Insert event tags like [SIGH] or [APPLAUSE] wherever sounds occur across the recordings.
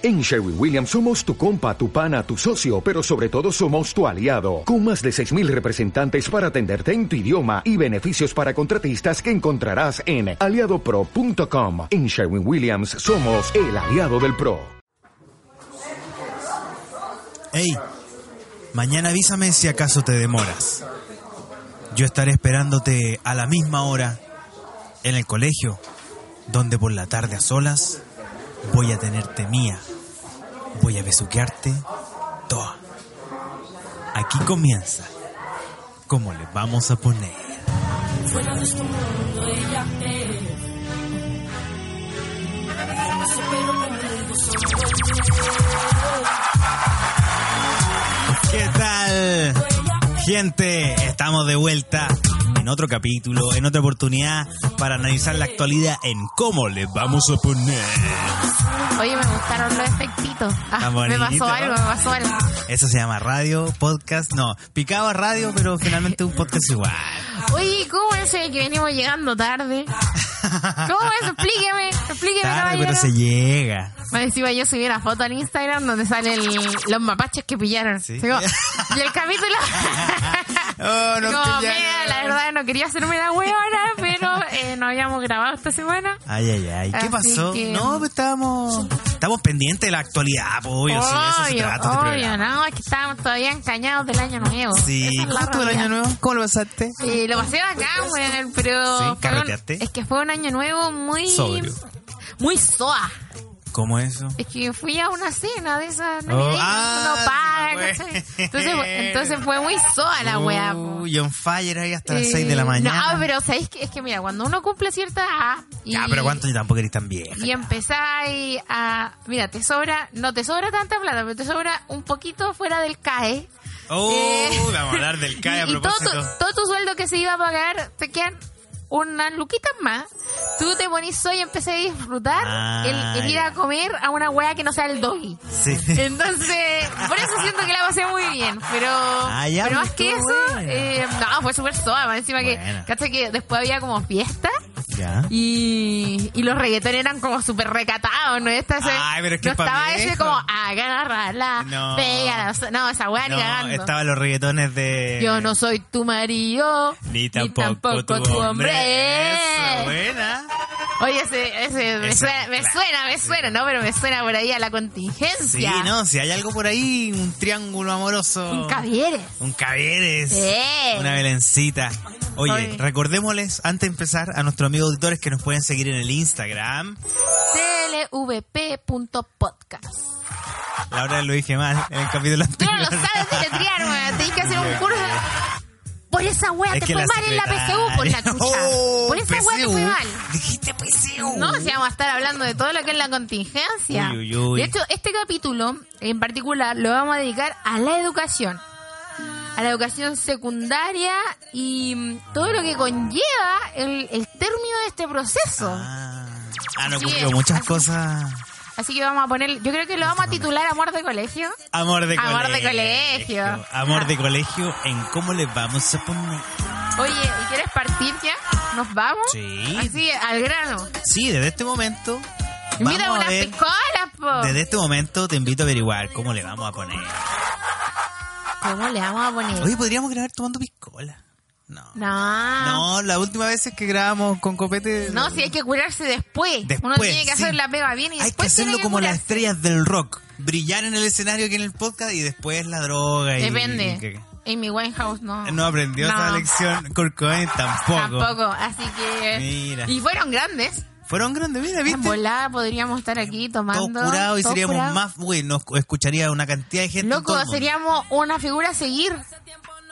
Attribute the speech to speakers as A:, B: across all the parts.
A: En Sherwin Williams somos tu compa, tu pana, tu socio, pero sobre todo somos tu aliado, con más de 6.000 representantes para atenderte en tu idioma y beneficios para contratistas que encontrarás en aliadopro.com. En Sherwin Williams somos el aliado del PRO.
B: Hey, mañana avísame si acaso te demoras. Yo estaré esperándote a la misma hora en el colegio, donde por la tarde a solas voy a tenerte mía. Voy a besuquearte toda. Aquí comienza. ¿Cómo le vamos a poner?
C: Fuera de este mundo ella es. No sé, pero conmigo
B: ¿Qué Gente, estamos de vuelta en otro capítulo, en otra oportunidad para analizar la actualidad en cómo le vamos a poner.
D: Oye, me gustaron los efectitos. Ah, me pasó algo, me pasó algo.
B: Eso se llama radio, podcast, no, picaba radio, pero finalmente un podcast igual.
D: Oye, ¿cómo es el que venimos llegando tarde? [LAUGHS] ¿Cómo es? Explíqueme, explíqueme,
B: Tarde, pero se llega.
D: Más encima yo subí una foto al Instagram donde salen los mapaches que pillaron.
B: Sí.
D: Como- [LAUGHS] y el capítulo... [LAUGHS]
B: Oh, no,
D: como, mira, la verdad no quería hacerme la huevona, pero eh, no habíamos grabado esta semana.
B: Ay, ay, ay. ¿Qué
D: Así
B: pasó?
D: que-
B: No, pues estábamos, estamos pendientes de la actualidad, pues, obvio, sí, de eso se
D: Obvio,
B: trata este
D: obvio,
B: programa.
D: no, es que estábamos todavía encañados del año nuevo.
B: Sí,
D: es
B: ¿cómo estuvo el año nuevo? ¿Cómo lo pasaste?
D: Eh, lo pasé acá, weón, pero...
B: Sí, carreteaste.
D: es que fue un año nuevo muy...
B: Sobrio.
D: Muy soa.
B: ¿Cómo eso?
D: Es que fui a una cena de esas
B: Oh,
D: navideñas,
B: ah,
D: uno paga. ¿cachai? Entonces, fue- entonces fue muy soa la weá. po.
B: Uy, on fire ahí hasta las
D: Eh,
B: 6 de la mañana.
D: No, pero ¿sabéis que Es que mira, cuando uno cumple cierta edad... Y,
B: Ya, pero ¿cuánto? Yo tampoco eres tan vieja.
D: Y empezáis a... Mira, te sobra... No te sobra tanta plata, pero te sobra un poquito fuera del CAE.
B: Oh,
D: Eh,
B: vamos a hablar del CAE a
D: y todo,
B: propósito.
D: tu, todo tu sueldo que se iba a pagar, te quedan unas luquitas más. Tú te ponís hoy y empecé a disfrutar
B: Ah,
D: el, el ir a comer a una weá que no sea el doggy.
B: Sí. [LAUGHS]
D: Entonces, por eso siento que la pasé muy bien. Pero,
B: Ah,
D: pero más que eso, eh, no, fue súper suave. Encima que, ¿cachai? Que después había como fiesta. Y, y los reggaetones eran como súper recatados, ¿no? Esta, ese-
B: Ay, pero es que
D: no estaba ese como agarrarla,
B: No.
D: pégala. No, esa weá ni
B: No,
D: cagando.
B: estaban los reggaetones de...
D: Yo no soy tu marido,
B: Ni tampoco, tu, hombre. Eso, buena.
D: Oye, ese, ese me, suena, me suena, me suena, ¿no? Pero me suena por ahí a la
B: Sí,
D: contingencia.
B: no, si hay algo por ahí, un triángulo amoroso.
D: Un Cavieres.
B: Un Cavieres.
D: Sí.
B: Una belencita. Oye,
D: Oye.
B: recordémosles, antes de empezar, a nuestros amigos auditores que nos pueden seguir en el Instagram.
D: clvp.podcast.
B: La hora lo dije mal en el capítulo
D: Tú no
B: anterior.
D: lo sabes deletrear, weón. Tenés que hacer un curso. Por esa wea
B: Es
D: te fue mal en la PSU, por la [LAUGHS] chucha.
B: Oh,
D: por esa wea te fue mal.
B: Dijiste PSU.
D: No, si vamos a estar hablando de todo lo que es la contingencia.
B: Uy, uy, uy.
D: De hecho, este capítulo en particular lo vamos a dedicar a la educación. A la educación secundaria y mm, todo lo que conlleva el, el término de este proceso.
B: Ah, ah,
D: Así
B: cumplió
D: es,
B: muchas
D: así-
B: cosas.
D: Así que vamos a poner, yo creo que lo vamos a titular Amor de Colegio.
B: Amor de
D: Amor
B: colegio.
D: de colegio.
B: Amor de colegio en cómo le vamos a poner.
D: Oye, ¿y quieres partir ya? ¿Nos vamos?
B: Sí.
D: Así, al grano.
B: Sí, desde este momento.
D: Invita
B: Vamos a
D: unas
B: ver.
D: piscolas, po.
B: Desde este momento te invito a averiguar cómo le vamos a poner.
D: ¿Cómo le vamos a poner?
B: Oye, podríamos grabar tomando piscola. No.
D: No.
B: No, la última vez es que grabamos con copete.
D: No, si hay que curarse después.
B: Después,
D: Uno tiene que
B: sí.
D: hacer la pega bien y
B: Hay que hacerlo
D: tiene que
B: como las estrellas del rock. Brillar en el escenario que en el podcast y después la droga.
D: Depende.
B: y que-
D: Amy Winehouse no.
B: no aprendió esa
D: No,
B: lección. Kurt Cobain tampoco.
D: Tampoco. Así que.
B: Mira.
D: Y fueron grandes.
B: Fueron grandes, mira,
D: En
B: ¿viste?
D: volada podríamos estar aquí tomando.
B: Todos curados y seríamos más. Uy, nos escucharía una cantidad de gente. en
D: Loco, seríamos una figura a seguir.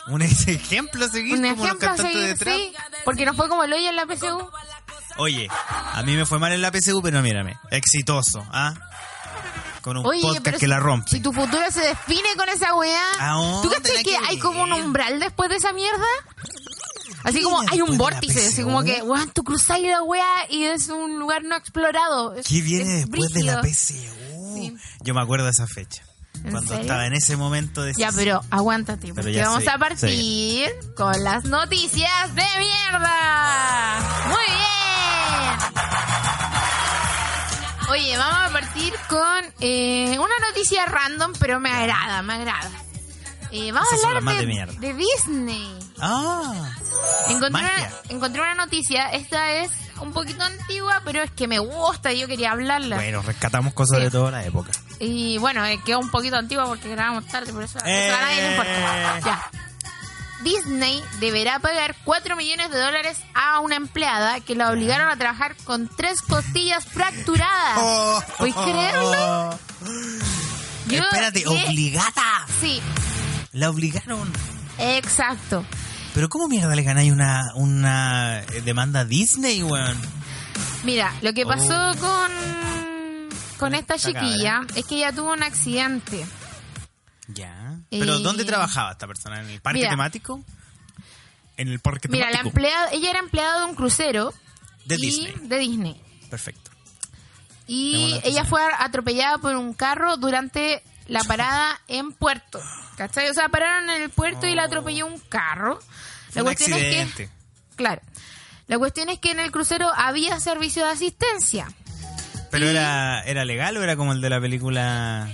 B: Un ejemplo a seguir
D: Un
B: como los
D: ejemplo a
B: cantantes
D: seguir,
B: de trap.
D: sí. Porque nos fue como el hoyo en la PSU.
B: Oye, a mí me fue mal en la PSU, pero mírame, exitoso, ¿ah? Con un
D: Oye,
B: podcast que
D: si,
B: la rompe.
D: si tu futuro se define con esa weá.
B: ¿A
D: ¿Tú
B: dónde
D: crees que hay como un umbral después de esa mierda? Así
B: ¿Qué
D: como hay un vórtice, así como que, weón, tú cruzas la weá y es un lugar no explorado. Es-
B: ¿Qué viene
D: es
B: después de la. PSU?
D: Sí.
B: Yo me acuerdo de esa fecha.
D: ¿En
B: Cuando
D: serio?
B: estaba en ese momento de
D: Ya, pero aguántate, porque vamos a partir con las noticias de mierda. Muy bien. Oye, vamos a partir con eh, una noticia random, pero me agrada, me agrada. Eh, vamos
B: Esas
D: a hablar de,
B: de mierda.
D: de Disney.
B: Ah,
D: Encontré una, encontré una noticia, esta es un poquito antigua, pero es que me gusta y yo quería hablarla.
B: bueno, rescatamos cosas
D: Sí.
B: de toda la época.
D: Y bueno, eh, quedó un poquito antigua porque grabamos tarde, por eso,
B: Eh.
D: eso a nadie le importa. Ya. Disney deberá pagar 4 millones de dólares a una empleada que la obligaron a trabajar con tres costillas fracturadas.
B: Oh.
D: ¿Puedes creerlo? [GASPS] Yo-
B: Espérate,
D: ¿qué?
B: obligada.
D: Sí,
B: La obligaron.
D: exacto.
B: Pero ¿cómo mierda le ganáis una, una eh, demanda a Disney, weón?
D: Mira, lo que pasó
B: Oh.
D: con, con esta chiquilla es que ella tuvo un accidente.
B: Ya. ¿Pero
D: Eh,
B: dónde trabajaba esta persona? ¿En el parque
D: mira.
B: temático? En el parque
D: Mira, la
B: temático.
D: empleada, ella era empleada de un crucero
B: De
D: y-
B: Disney.
D: de Disney.
B: Perfecto.
D: Y
B: la
D: ella fue atropellada por un carro durante la parada en Puerto. ¿Cachai? O sea, pararon en el puerto y la atropelló un carro.
B: Fue un accidente.
D: claro. La cuestión es que en el crucero había servicio de asistencia.
B: ¿Pero
D: Y-
B: era, era legal o era como el de la película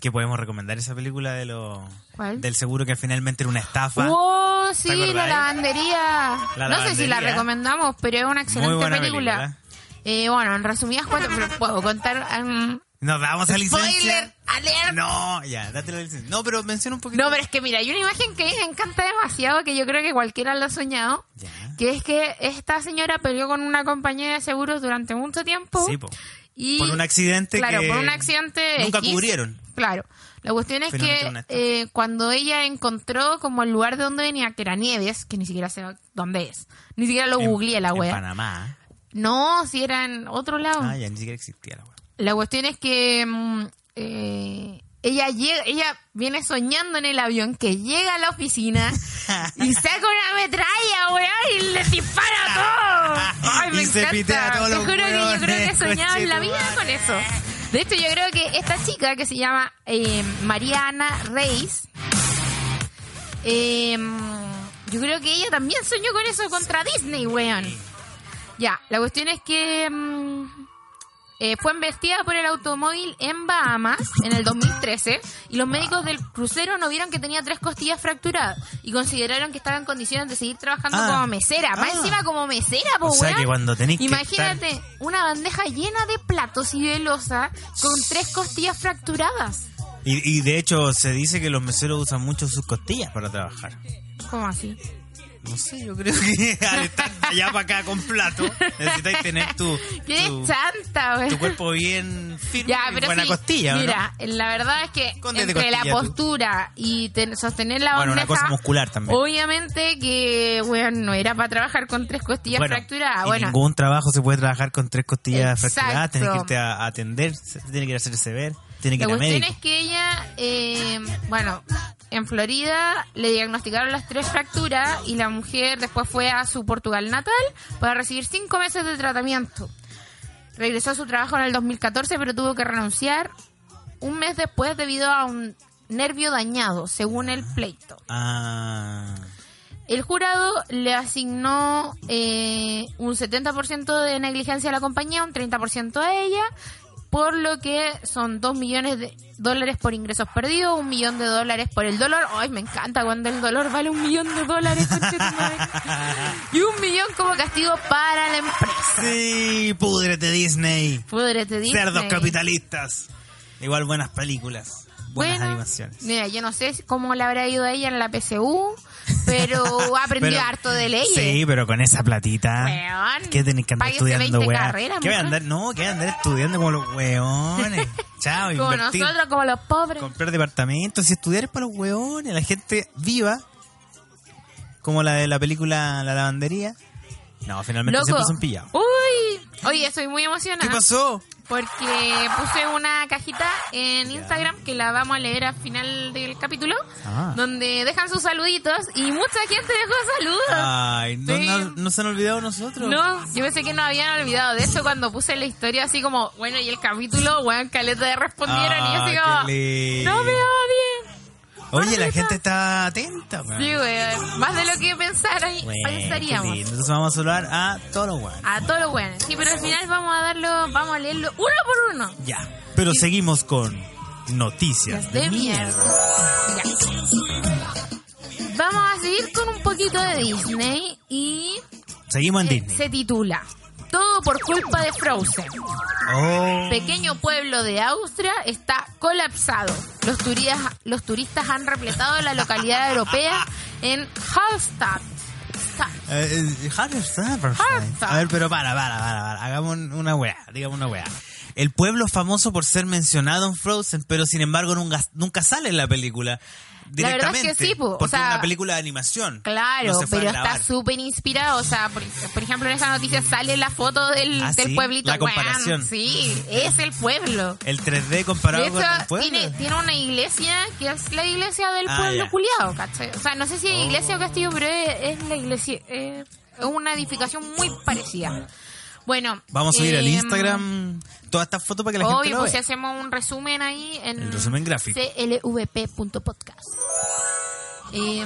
B: que podemos recomendar? Esa película de lo,
D: ¿Cuál?
B: del seguro que finalmente era una estafa.
D: ¡Oh, sí,
B: ¿Te
D: la lavandería!
B: La
D: no sé si la recomendamos, pero es una excelente película.
B: película.
D: Eh, bueno, en resumidas cuentas, puedo contar... um,
B: ¿Nos damos a licencia?
D: ¡Spoiler! ¡Alert!
B: No, ya, date la licencia. No, pero menciona un poquito.
D: No, pero es que mira, hay una imagen que a mí me encanta demasiado, que yo creo que cualquiera lo ha soñado,
B: Ya.
D: que es que esta señora peleó con una compañía de seguros durante mucho tiempo.
B: Sí, po.
D: y,
B: Por un accidente
D: Claro,
B: que
D: por un accidente
B: nunca
D: X.
B: cubrieron.
D: Claro. La cuestión es
B: Finalmente
D: que eh, cuando ella encontró como el lugar de donde venía, que era Nieves, que ni siquiera sé dónde es, ni siquiera lo
B: En-
D: googleé la
B: En
D: wea.
B: Panamá.
D: No, si era en otro lado.
B: Ah, ya ni siquiera existía la wea.
D: La cuestión es que mm, eh, ella llega, ella viene soñando en el avión que llega a la oficina [LAUGHS] y saca una metralla, weón, y le dispara a todo. Ay, me
B: Y se
D: encanta.
B: pitea a todos
D: Te juro que yo creo que soñado en la vida con eso. De hecho, yo creo que esta chica que se llama eh, Mariana Reis, eh, yo creo que ella también soñó con eso contra Disney, weón. Ya, la cuestión es que mm, eh, fue investida por el automóvil en Bahamas en el 2013 y los médicos del crucero no vieron que tenía tres costillas fracturadas y consideraron que estaba en condiciones de seguir trabajando
B: Ah.
D: como mesera. Más
B: Ah.
D: encima como mesera, po,
B: O sea
D: weón.
B: que cuando tenéis que
D: Imagínate una bandeja llena de platos y de losa con tres costillas fracturadas.
B: Y, y de hecho se dice que los meseros usan mucho sus costillas para trabajar.
D: ¿Cómo así?
B: No sé, yo creo que [LAUGHS] al estar allá para acá con plato, necesitáis tener tu, [LAUGHS]
D: ¡Qué
B: tu,
D: chanta,
B: tu cuerpo bien firme
D: Ya,
B: y
D: pero
B: buena
D: sí,
B: costilla.
D: Mira, la verdad es que entre la
B: tú.
D: postura y ten- sostener la
B: Bueno, una cosa muscular también.
D: obviamente que, bueno, no era para trabajar con tres costillas
B: Bueno,
D: fracturadas. Bueno,
B: ningún trabajo se puede trabajar con tres costillas
D: Exacto.
B: fracturadas, tienes que irte a, a atender, tiene que ir a hacerse ver, tiene que
D: la
B: ir a
D: cuestión
B: médico.
D: es que ella, eh, bueno, en Florida le diagnosticaron las tres fracturas y la mujer después fue a su Portugal natal para recibir cinco meses de tratamiento. Regresó a su trabajo en el 2014, pero tuvo que renunciar un mes después debido a un nervio dañado, según el pleito.
B: Ah,
D: El jurado le asignó eh, un 70% de negligencia a la compañía, un 30% a ella, por lo que son 2 millones de dólares por ingresos perdidos, un millón de dólares por el dolor. Ay, me encanta cuando el dolor vale un millón de dólares. [LAUGHS] y un millón como castigo para la empresa.
B: sí, púdrete Disney,
D: Púdrete, Disney.
B: cerdos capitalistas. Igual buenas películas, buenas
D: Bueno,
B: animaciones.
D: Mira, yo no sé cómo le habrá ido a ella en la PSU, pero [LAUGHS] ha aprendido
B: Pero-
D: harto de leyes.
B: Sí, pero con esa platita.
D: Weón,
B: ¿Qué tenés que andar estudiando,
D: 20
B: weá?
D: carreras,
B: ¿Qué voy a andar? No, que voy a andar estudiando como los weones. [LAUGHS] Chao,
D: Como
B: invertir.
D: nosotros, como los pobres.
B: Comprar departamentos y estudiar es para los weones. La gente viva, como la de la película La Lavandería. No, finalmente
D: Loco.
B: siempre son pillados.
D: Uy, oye, estoy muy emocionada.
B: ¿Qué pasó?
D: Porque puse una cajita en Instagram que la vamos a leer al final del capítulo,
B: Ah.
D: donde dejan sus saluditos y mucha gente dejó saludos.
B: Ay, ¿no,
D: Sí.
B: no, no se han olvidado nosotros?
D: No, yo pensé que no habían olvidado. De hecho, cuando puse la historia así como, bueno, y el capítulo, weón, caleta de respondieron y yo así
B: Ah,
D: como,
B: qué lindo.
D: no me odien.
B: Oye, la gente está atenta, weón.
D: Sí, weón. Más de lo que pensara,
B: Bueno,
D: pensaríamos.
B: Entonces vamos a saludar a todos los weones.
D: A todos los buenos. Sí, pero al final vamos a darlo, vamos a leerlo uno por uno.
B: Ya. Pero seguimos con noticias
D: de
B: de
D: mierda.
B: mierda.
D: Ya. Vamos a seguir con un poquito de Disney y
B: Seguimos en
D: eh,
B: Disney.
D: se titula Todo por culpa de Frozen.
B: Oh.
D: Pequeño pueblo de Austria está colapsado. Los turistas, los turistas han repletado la localidad europea en Hallstatt. Statt.
B: Eh, eh. Harry A ver, pero para, para, para, para. Hagamos un- una weá, digamos una weá. El pueblo es famoso por ser mencionado en Frozen, pero sin embargo nunca, nunca sale en la película.
D: La verdad es que
B: Directamente.
D: sí, po, o sea,
B: es una película de animación.
D: Claro,
B: No
D: pero está súper inspirado. O sea, por, por ejemplo, en esa noticia sale la foto del,
B: Ah,
D: del
B: ¿sí?
D: pueblito.
B: La comparación.
D: sí, es el pueblo.
B: El 3D comparado
D: De
B: con el
D: hecho,
B: pueblo.
D: tiene, tiene una iglesia que es la iglesia del
B: Ah,
D: pueblo culiado, ¿cachai? O sea, no sé si es
B: Oh.
D: iglesia o castillo, pero es, es la iglesia. eh, es una edificación muy parecida. Bueno.
B: Vamos a subir al
D: eh,
B: Instagram todas estas fotos para que la gente
D: Obvio,
B: lo
D: pues si hacemos un resumen ahí en
B: El resumen gráfico.
D: clvp.podcast. Eh,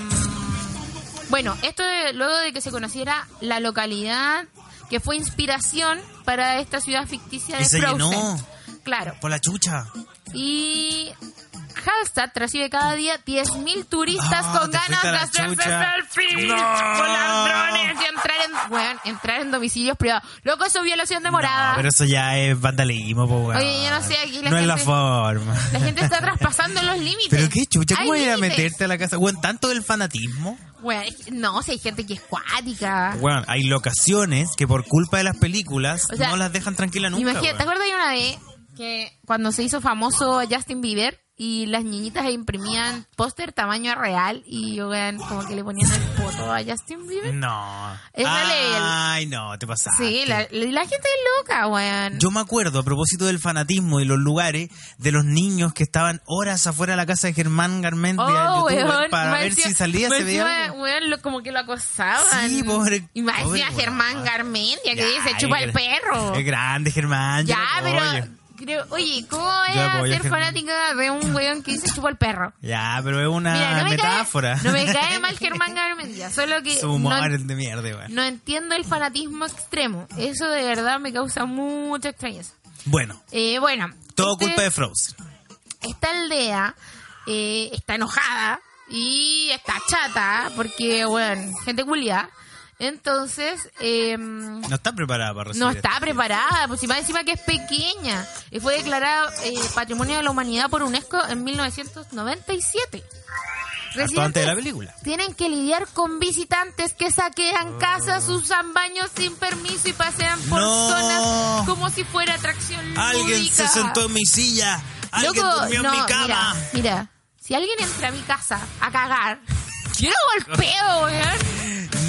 D: bueno, esto de- luego de que se conociera la localidad que fue inspiración para esta ciudad ficticia de Frozen.
B: llenó.
D: Claro.
B: Por la chucha.
D: Y Hallstatt recibe cada día 10.000 turistas
B: Ah,
D: con ganas de hacerse selfies
B: No.
D: con ladrones y entrar en, weón, entrar en domicilios privados. Loco, eso es violación de morada.
B: No, pero eso ya es vandalismo, po, weón.
D: Oye, yo no sé, aquí la
B: No es la
D: gente-
B: forma.
D: La gente está traspasando los límites.
B: Pero qué chucha, ¿cómo ir a meterte a la casa? Weón, tanto del fanatismo.
D: Que- no, si hay gente que es cuática.
B: Weón, hay locaciones que por culpa de las películas
D: O sea,
B: no las dejan tranquilas nunca.
D: Imagínate, ¿te acuerdas de una vez que cuando se hizo famoso Justin Bieber y las niñitas imprimían póster tamaño real y weón, como que le ponían el foto a Justin Bieber?
B: No.
D: Esa ley, el-
B: Ay, no, te pasaste.
D: Sí, la, la gente es loca, weón.
B: Yo me acuerdo, a propósito del fanatismo y los lugares, de los niños que estaban horas afuera de la casa de Germán Garmendia,
D: Oh, weón,
B: para ver si salía, se veía
D: weón, lo- como que lo acosaban.
B: Sí, pobre-
D: Y
B: pobre
D: Germán
B: weón.
D: Garmendia, que
B: Ya,
D: dice, chupa el perro.
B: Es grande, Germán. yo
D: Ya, pero... Creo, oye, ¿cómo voy
B: Yo
D: a
B: apoyo a
D: ser fanática de un weón que dice chupa el perro?
B: Ya, pero es una
D: Mira, no me,
B: metáfora.
D: cae, no me cae mal [LAUGHS] Germán Garmendia, solo que
B: Su humor
D: no,
B: es de mierda, weón.
D: no entiendo el fanatismo extremo. Eso de verdad me causa mucha extrañeza.
B: Bueno,
D: Eh, bueno,
B: todo
D: este-
B: culpa de Frozen.
D: esta aldea eh, está enojada y está chata porque, bueno, gente culia. Entonces, eh,
B: No está preparada para recibir
D: no está preparada, pues si más encima que es pequeña. Y fue declarada eh, Patrimonio de la Humanidad por UNESCO en 1997.
B: Harto antes de la película.
D: Tienen que lidiar con visitantes que saquean casas, usan baños sin permiso y pasean por
B: No.
D: zonas como si fuera atracción
B: Alguien se sentó en mi silla. Alguien
D: Loco,
B: durmió
D: no,
B: en mi cama.
D: Mira, mira, si alguien entra a mi casa a cagar, yo no golpeo, weón.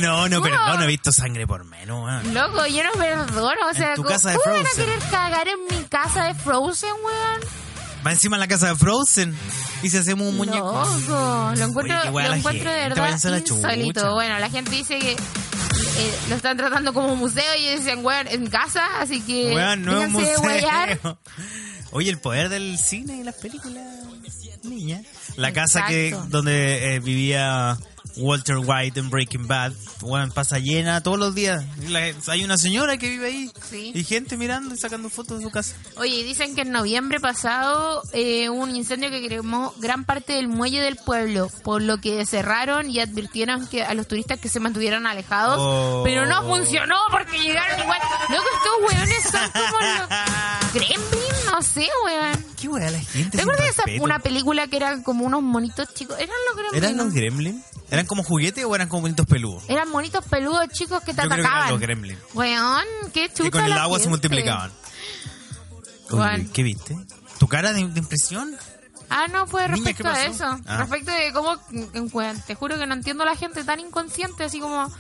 B: No, no,
D: No.
B: perdón, no he visto sangre por menos, weón.
D: Loco, yo no perdono. O sea,
B: tu
D: ¿cómo
B: casa de
D: cómo van a
B: Frozen.
D: querer cagar en mi casa de Frozen, weón?
B: Va encima en la casa de Frozen. Y si hacemos un muñeco.
D: Loco, lo encuentro,
B: Oye, qué
D: lo
B: la
D: encuentro de
B: gente,
D: verdad
B: váyanse a la chucha.
D: insólito. Bueno, la gente dice que eh, lo están tratando como museo y dicen, weón, en casa, así que
B: Weón, no es un
D: déjense de huear. [LAUGHS]
B: Oye, el poder del cine y las películas, niña. La casa que donde eh, vivía Walter White en Breaking Bad, weón, pasa llena todos los días. La- hay una señora que vive ahí
D: Sí.
B: y gente mirando y sacando fotos de su casa.
D: Oye, dicen que en noviembre pasado eh, hubo un incendio que quemó gran parte del muelle del pueblo, por lo que cerraron y advirtieron que a los turistas que se mantuvieran alejados,
B: Oh.
D: pero no funcionó porque llegaron igual. Loco, estos son como los [LAUGHS] gremlins, no sé, weón.
B: Qué weá la gente.
D: ¿Te acuerdas de esa, una película que eran como unos monitos chicos? ¿Eran los gremlins?
B: ¿Eran los gremlins? ¿Eran como juguetes o eran como bonitos peludos?
D: Eran monitos peludos chicos que te
B: Yo creo que eran
D: atacaban.
B: los gremlins.
D: Weón, qué chucha
B: Que con el agua se multiplicaban. Oye. ¿Qué viste? ¿Tu cara de, de impresión?
D: Ah, no,
B: Niña,
D: respecto
B: ¿qué
D: a eso.
B: Ah.
D: Respecto de cómo, te juro que no entiendo a la gente tan inconsciente, así como...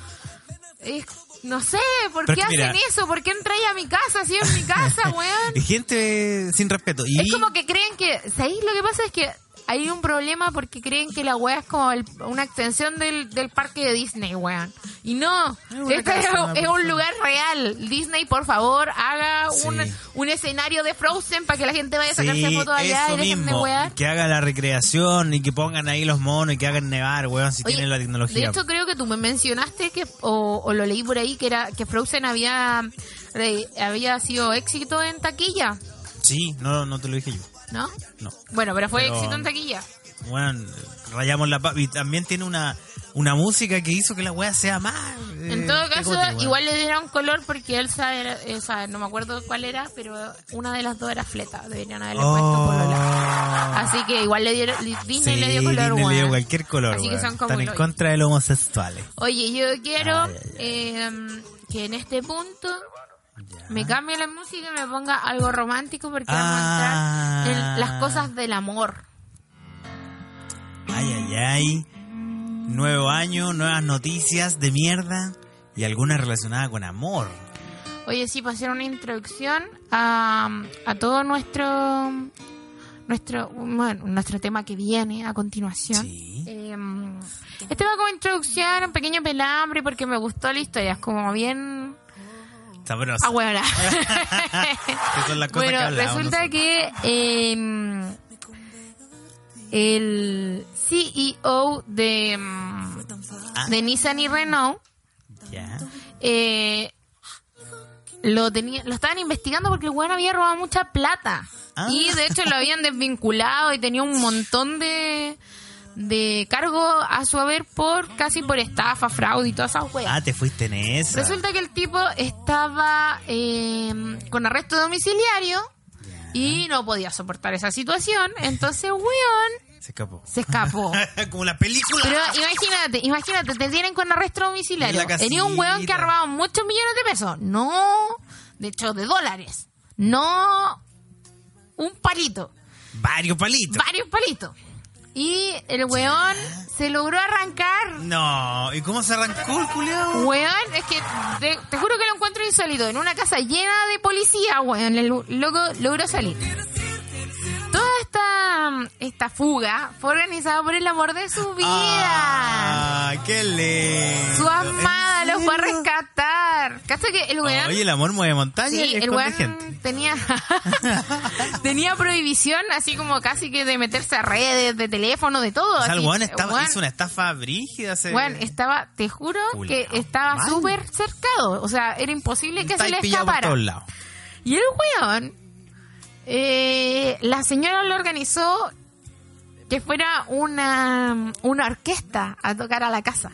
D: es- no sé, ¿por
B: Pero
D: qué hacen
B: mira-
D: eso? ¿Por qué entráis a mi casa si es mi [LAUGHS] casa, weón?
B: Y gente sin respeto. Y
D: Es como que creen que... ¿Sabéis? Lo que pasa es que hay un problema porque creen que la wea es como el- una extensión del, del parque de Disney, weón. Y no,
B: una
D: este es,
B: casa,
D: es un lugar real. Disney, por favor, haga un,
B: Sí.
D: un escenario de Frozen para que la gente vaya a sacarse fotos allá
B: eso
D: y de
B: mismo.
D: wear.
B: Que haga la recreación y que pongan ahí los monos y que hagan nevar, weón, si
D: Oye,
B: tienen la
D: De
B: tecnología.
D: hecho, creo que tú me mencionaste que, o, o lo leí por ahí, que era que Frozen había, re- había sido éxito en taquilla,
B: Sí, no, no te lo dije yo.
D: ¿No?
B: No.
D: Bueno, pero fue
B: Pero-
D: éxito en taquilla.
B: Bueno, rayamos la. Y también tiene una, una música que hizo que la weá sea más. eh,
D: En todo caso, igual le dieron color porque Elsa era, Elsa, no me acuerdo cuál era, pero una de las dos era fleta. Deberían haberle puesto polola. Así que igual le dieron, Disney
B: Sí,
D: le dio color,
B: Disney le dio cualquier color,
D: Así que son como
B: Están en contra de los homosexuales.
D: Oye, yo quiero
B: Ay, ay,
D: eh, que en este punto me cambie la música y me ponga algo romántico porque vamos
B: Ah.
D: a entrar en las cosas del amor.
B: Ay, ay, ay. Nuevo año, nuevas noticias de mierda y algunas relacionadas con amor.
D: Oye, sí, para hacer una introducción a, a todo nuestro nuestro bueno, nuestro tema que viene a continuación.
B: Sí.
D: Eh, este va como introducción, un pequeño pelambre porque me gustó la historia, es como bien
B: Sabroso.
D: Ah, bueno. [LAUGHS] Bueno,
B: que
D: resulta que eh, el CEO de, mm,
B: Ah.
D: de Nissan y Renault
B: Ya.
D: eh, lo tenía, lo estaban investigando porque el weón había robado mucha plata.
B: Ah.
D: Y de hecho lo habían desvinculado y tenía un montón de de cargo a su haber por casi por estafa, fraude y todas esas weas.
B: Ah, te fuiste en esa.
D: Resulta que el tipo estaba eh, con arresto domiciliario y no podía soportar esa situación. Entonces, weón, [LAUGHS]
B: Se escapó.
D: se escapó. [LAUGHS]
B: Como la película.
D: Pero imagínate, imagínate, te tienen con arresto domiciliario. Tenía un weón que ha robado muchos millones de pesos. No, de hecho, de dólares. No un palito,
B: Varios palitos.
D: varios palitos. Y el weón se logró arrancar
B: No, ¿y cómo se arrancó el culiao?
D: Weón, es que te, te juro que lo encuentro insólito. En una casa llena de policía, weón, el loco logró salir. Esta, esta fuga fue organizada por el amor de su vida.
B: Ah, qué lindo.
D: su amada
B: ¿En
D: lo fue a rescatar. ¿Cacha que el weón?
B: Oye, el amor mueve montaña
D: Sí,
B: y
D: el weón
B: gente.
D: tenía [LAUGHS] tenía prohibición así como casi que de meterse a redes, de teléfono, de todo.
B: O sea, el weón estaba,
D: Weón,
B: hizo una estafa brígida. Se...
D: Weón, estaba, te juro que estaba súper cercado. O sea, era imposible que se le escapara. Y el weón, eh, la señora lo organizó que fuera una, una orquesta a tocar a la casa.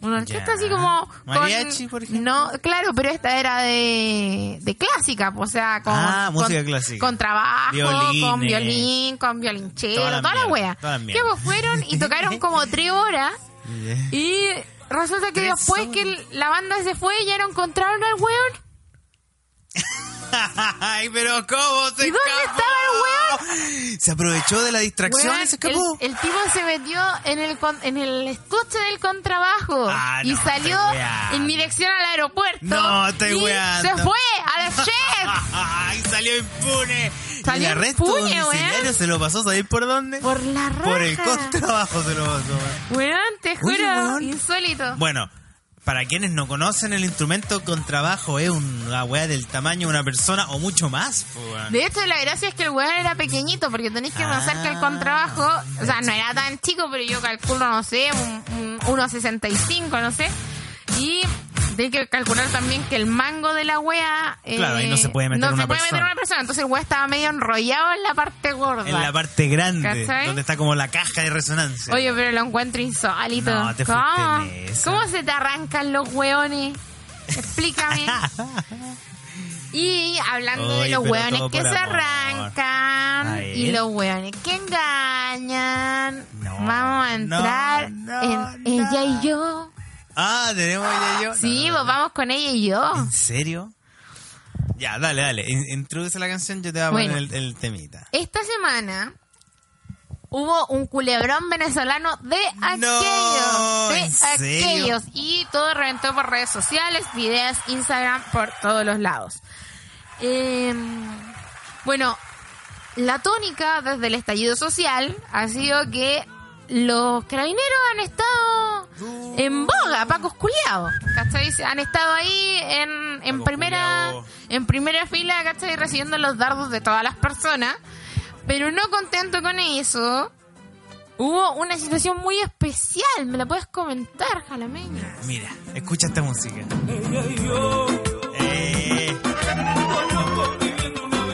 D: Una orquesta
B: Ya.
D: así como... con-
B: Mariachi, por ejemplo.
D: No, claro, pero esta era de, de clásica, pues, o sea, con,
B: Ah, música
D: con-
B: clásica.
D: con trabajo,
B: Violines.
D: con violín, con violinchelo,
B: Toda
D: toda
B: la
D: wea.
B: toda la
D: Que pues fueron y tocaron como tres horas [LAUGHS] y resulta que después que la banda se fue ya no encontraron al weón. [LAUGHS]
B: Ay, pero ¿cómo se
D: ¿Y dónde
B: escapó?
D: estaba
B: Se aprovechó de la distracción
D: Weón,
B: y se escapó.
D: El, el tipo se metió en el con- en el estuche del contrabajo
B: Ah,
D: y
B: no,
D: salió en dirección al aeropuerto.
B: No, estoy
D: y
B: weando.
D: se fue a la [LAUGHS] chef
B: Ay, salió impune.
D: Salió
B: el arresto
D: impune, weón.
B: se lo pasó, ¿sabéis por dónde?
D: por la raja.
B: Por el contrabajo se lo pasó. weón.
D: Weón, te juro,
B: weón.
D: insólito.
B: Bueno, para quienes no conocen, el instrumento contrabajo es una weá del tamaño de una persona o mucho más.
D: De hecho, la gracia es que el weón era pequeñito, porque tenéis que pensar que el contrabajo, o sea, no era tan chico, pero yo calculo, no sé, un, un 1,65, no sé. Y hay que calcular también que el mango de la wea... eh,
B: Claro, ahí no se puede meter
D: no
B: una
D: se puede meter
B: persona.
D: una persona. Entonces el wea estaba medio enrollado en la parte gorda.
B: En la parte grande,
D: ¿Cachai?
B: donde está como la caja de resonancia.
D: Oye, pero lo encuentro insólito.
B: No, te
D: ¿Cómo?
B: en.
D: ¿Cómo se te arrancan los hueones? Explícame. [LAUGHS] Y hablando de los hueones que se
B: amor.
D: arrancan y los hueones que engañan,
B: No,
D: vamos a entrar
B: no,
D: en
B: no.
D: ella y yo.
B: Ah, tenemos ella y yo.
D: Sí,
B: No, no,
D: pues
B: no.
D: vamos con ella y yo.
B: ¿En serio? Ya, dale, dale. In- Introduce la canción, yo te voy a
D: Bueno.
B: poner el, el temita.
D: Esta semana hubo un culebrón venezolano de aquellos, de
B: ¿en serio?
D: aquellos y todo reventó por redes sociales, videos, Instagram, por todos los lados. Eh, bueno, la tónica desde el estallido social ha sido que los carabineros han estado en boga, pacos culiados, ¿cachai? Han estado ahí en, en primera en primera fila, ¿cachai? Recibiendo los dardos de todas las personas. Pero no contento con eso, hubo una situación muy especial. ¿Me la puedes comentar, Jalameño?
B: Mira, escucha esta música. Eh,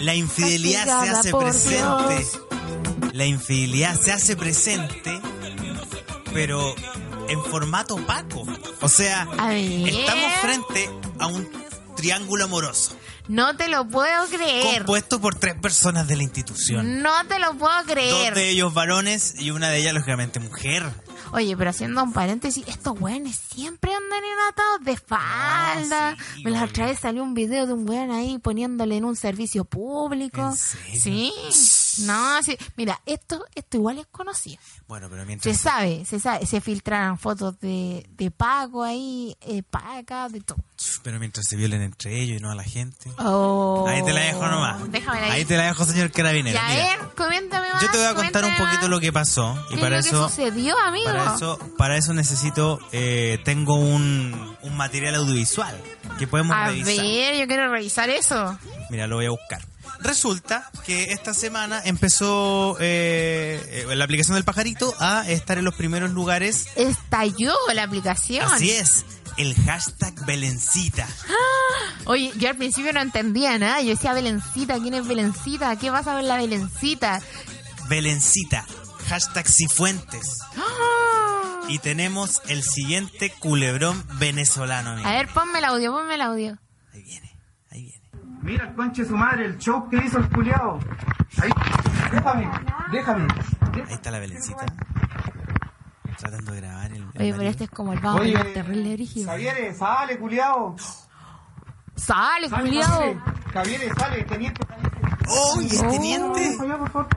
B: la infidelidad se hace presente.
D: Dios.
B: La infidelidad se hace presente, pero en formato opaco. O sea, estamos frente a un triángulo amoroso
D: No te lo puedo creer.
B: compuesto por tres personas de la institución.
D: No te lo puedo
B: Dos
D: creer.
B: de ellos varones y una de ellas, lógicamente, mujer.
D: Oye, pero haciendo un paréntesis, estos weones siempre andan enatados de falda.
B: Ah, sí,
D: Me la
B: obvio.
D: otra vez salió un video de un weón ahí poniéndole en un servicio público.
B: ¿En serio?
D: Sí. No, sí. Mira, esto, esto igual es conocido.
B: Bueno, pero
D: Se
B: mientras...
D: sabe, se sabe. Se filtraron fotos de, de Paco ahí, eh, Paca, de todo.
B: Pero mientras se violen entre ellos y no a la gente.
D: Oh.
B: Ahí te la dejo nomás.
D: Déjame ahí.
B: Ahí te la dejo, señor carabinero.
D: Ya, a
B: Mira,
D: ver, coméntame más.
B: yo te voy a contar un poquito
D: más.
B: lo que pasó. Y
D: ¿Qué
B: para
D: es lo
B: eso...
D: que sucedió, amigo?
B: Para eso, para eso necesito, eh, tengo un, un material audiovisual que podemos
D: a
B: revisar.
D: ver, yo quiero revisar eso.
B: Mira, lo voy a buscar. Resulta que esta semana empezó eh, eh, la aplicación del pajarito a estar en los primeros lugares.
D: Estalló la aplicación.
B: Así es, el hashtag Belencita.
D: Oye, yo al principio no entendía nada. Yo decía, Belencita, ¿quién es Belencita? ¿Qué vas a ver la Belencita?
B: Belencita, hashtag Cifuentes.
D: ¡Ah!
B: Y tenemos el siguiente culebrón venezolano. amigo.
D: A ver, ponme el audio, ponme el audio.
B: Ahí viene.
E: Mira el conche de su madre, el show que hizo el culiao. Ahí, déjame, déjame.
B: Ahí está la Belencita. Tratando de grabar el. el
D: Oye, pero este es como el bajo terrible.
E: Javier, sale, culiao.
D: Sale,
E: Sale,
D: culiao.
E: Javier, sale, teniente.
B: ¡Oh, el
D: Oh.
B: teniente!
E: Para allá, por favor.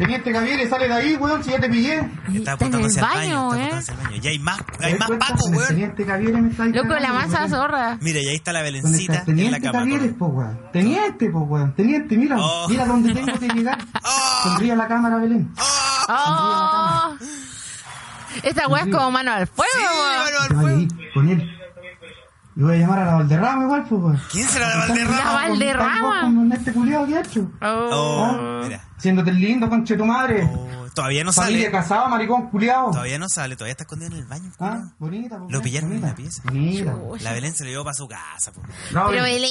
E: Teniente Javier, sale de ahí, weón, si ya te pillé.
B: Está
D: Está en el
B: apuntándose al baño,
D: baño,
B: está
D: ¿eh?
B: apuntándose al baño. Y hay más,
E: ¿Te
B: hay más? Paco, weón.
E: Teniente Javier me está ahí
D: Loco, la
E: weón.
D: zorra.
B: Mira, y ahí está la
E: Con el
B: Belencita en la
E: Teniente
B: cama.
E: Javier,
B: con-
E: po, weón. Teniente, po, weón. Teniente, mira.
B: Oh.
E: Mira dónde tengo que llegar. [LAUGHS]
B: Oh.
E: Sonríe a la cámara, Belén.
D: ¡Oh! Esta weá es como mano al fuego,
B: Sí,
D: weón.
B: mano al fuego.
E: él. Y voy a llamar a la Valderrama igual, pues, weón.
B: ¿Quién será la
D: La
B: Valderrama?
D: Valderrama.
E: Con este culiao que ha hecho.
D: Oh.
B: Oh, mira.
E: Haciéndote el lindo, conche tu madre.
B: Oh, todavía no
E: Familia
B: sale.
E: casada, maricón, culiao.
B: Todavía no sale, todavía está escondido en el baño.
E: Ah, bonita, pues,
B: Lo pillaron en
E: bonita.
B: la pieza.
E: Bonita.
B: La Belén se lo llevó para su casa. po.
E: No,
D: Pero
E: Belén.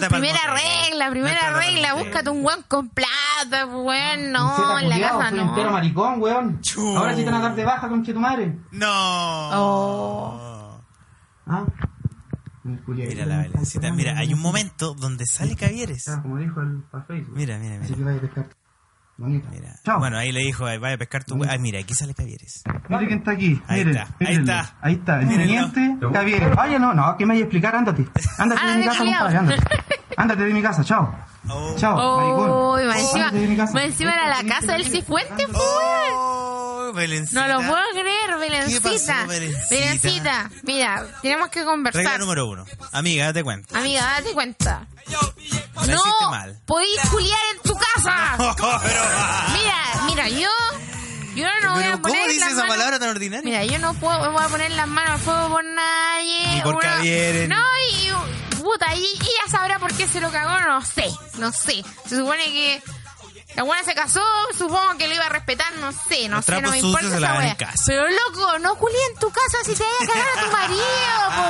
B: No
D: primera regla,
B: No
D: primera regla, búscate un weón con plata, weón, no, en la
E: culiao,
D: casa
E: soy entero
D: no.
E: maricón, weón. Ahora sí te van a dar de baja, conche tu madre.
B: No.
D: Oh.
E: Ah.
B: Mira la Belencita. Mira, hay un momento donde sale Cavieres.
E: Ah, Como dijo el pa' Facebook.
B: Mira, mira,
E: Así
B: mira.
E: que vaya a pescar. Bonita.
B: Mira.
E: Chao.
B: Bueno, ahí le dijo, "Ay, vaya a pescar tu... Ay, mira, aquí sale Cavieres.
E: Mire quién está aquí.
B: Ahí
E: Mire,
B: está, ahí
E: mírenlo.
B: está.
E: Ahí está, el teniente Javier. Vaya, no, no, que me vaya a explicar, ándate. [LAUGHS] Ándate de
D: Ándate,
E: mi casa, compadre, ándate. Ándate de mi casa, chao.
B: Oh.
E: Chao, maricón.
D: Uy, encima, encima era la casa del Cifuente, pues,
B: Belencita.
D: No lo puedo creer,
B: ¿Qué
D: Belencita.
B: pasó, Belencita?
D: Belencita, mira, tenemos que
B: Regla
D: conversar.
B: número uno. Amiga, date cuenta.
D: Amiga, date cuenta.
B: La
D: No
B: mal.
D: podéis culiar en tu casa. [LAUGHS]
B: pero,
D: Mira, mira, yo, yo no voy a poner
B: ¿cómo dice
D: las
B: esa palabra tan ordinaria?
D: Mira, yo no puedo, voy a poner las manos al fuego por nadie.
B: Ni por
D: Una-
B: Javier.
D: No, y puta, y y ella sabrá por qué se lo cagó, no sé, no sé. Se supone que la buena se casó, supongo que lo iba a respetar, no sé, no
B: Los
D: sé, no me importa esa
B: en casa.
D: Pero loco, no culí en tu casa si te vaya a cagar a tu marido,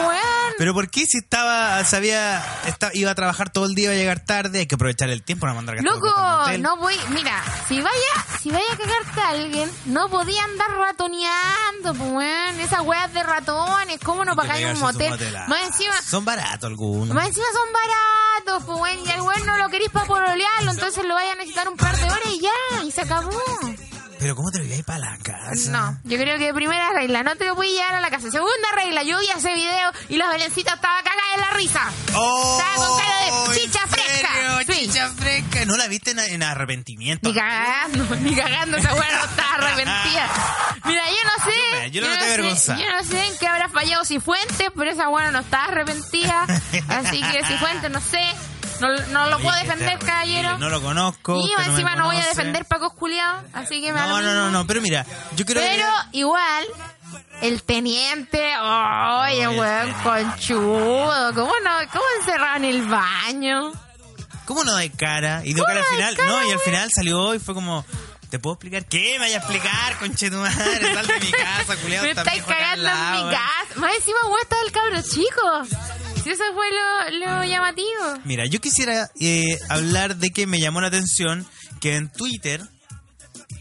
D: po weón.
B: Pero ¿por qué si estaba, sabía, esta- iba a trabajar todo el día, iba a llegar tarde, hay que aprovechar el tiempo, no mandar a
D: Loco, no voy, mira, si vaya, si vaya a cagarte a alguien, no podía andar ratoneando, pues weón, esas weas de ratones, ¿cómo no pagáis un motel? Más encima,
B: Son baratos algunos.
D: más encima son baratos, pues weón, y al weón no lo querís para pololearlo, entonces lo vaya a necesitar un par de ya, y se acabó.
B: Pero ¿cómo te lleváis para la casa?
D: No, yo creo que primera regla, no te lo puedes llevar a la casa. Segunda regla, yo vi ese video y la Belencita estaba cagada en la risa.
B: ¡Oh!
D: Estaba con cara de
B: ¿en
D: chicha fresca.
B: serio?
D: Sí.
B: Chicha fresca. ¿No la viste en, en arrepentimiento?
D: Ni cagando, [LAUGHS] ni cagando, esa weá no estaba arrepentida. Mira, yo no sé.
B: Yo-
D: no
B: noté
D: sé-. Yo no sé en qué habrá fallado Cifuentes, pero esa weá no estaba arrepentida. [LAUGHS] Así que Cifuentes, no sé. No, no lo puedo defender, caballero.
B: No lo conozco.
D: Y encima no voy a defender Pacos culiados, así que me
B: No, no, no, no, pero mira, yo creo
D: Pero
B: que...
D: igual, el teniente, oye, weón, conchudo. ¿Cómo no? ¿Cómo encerrado en el baño?
B: ¿Cómo no de cara? Y dio
D: ¿Cómo
B: cara al final.
D: cara,
B: no, y al final salió y fue como... ¿Te puedo explicar? ¿Qué? ¿Me vaya a explicar, conche tu madre? Sal de mi casa, culiado.
D: Me
B: está
D: estáis cagando en mi casa. Más encima, weón, estaba el cabro chico. Si eso fue lo, lo llamativo.
B: Mira, yo quisiera eh, hablar de que me llamó la atención que en Twitter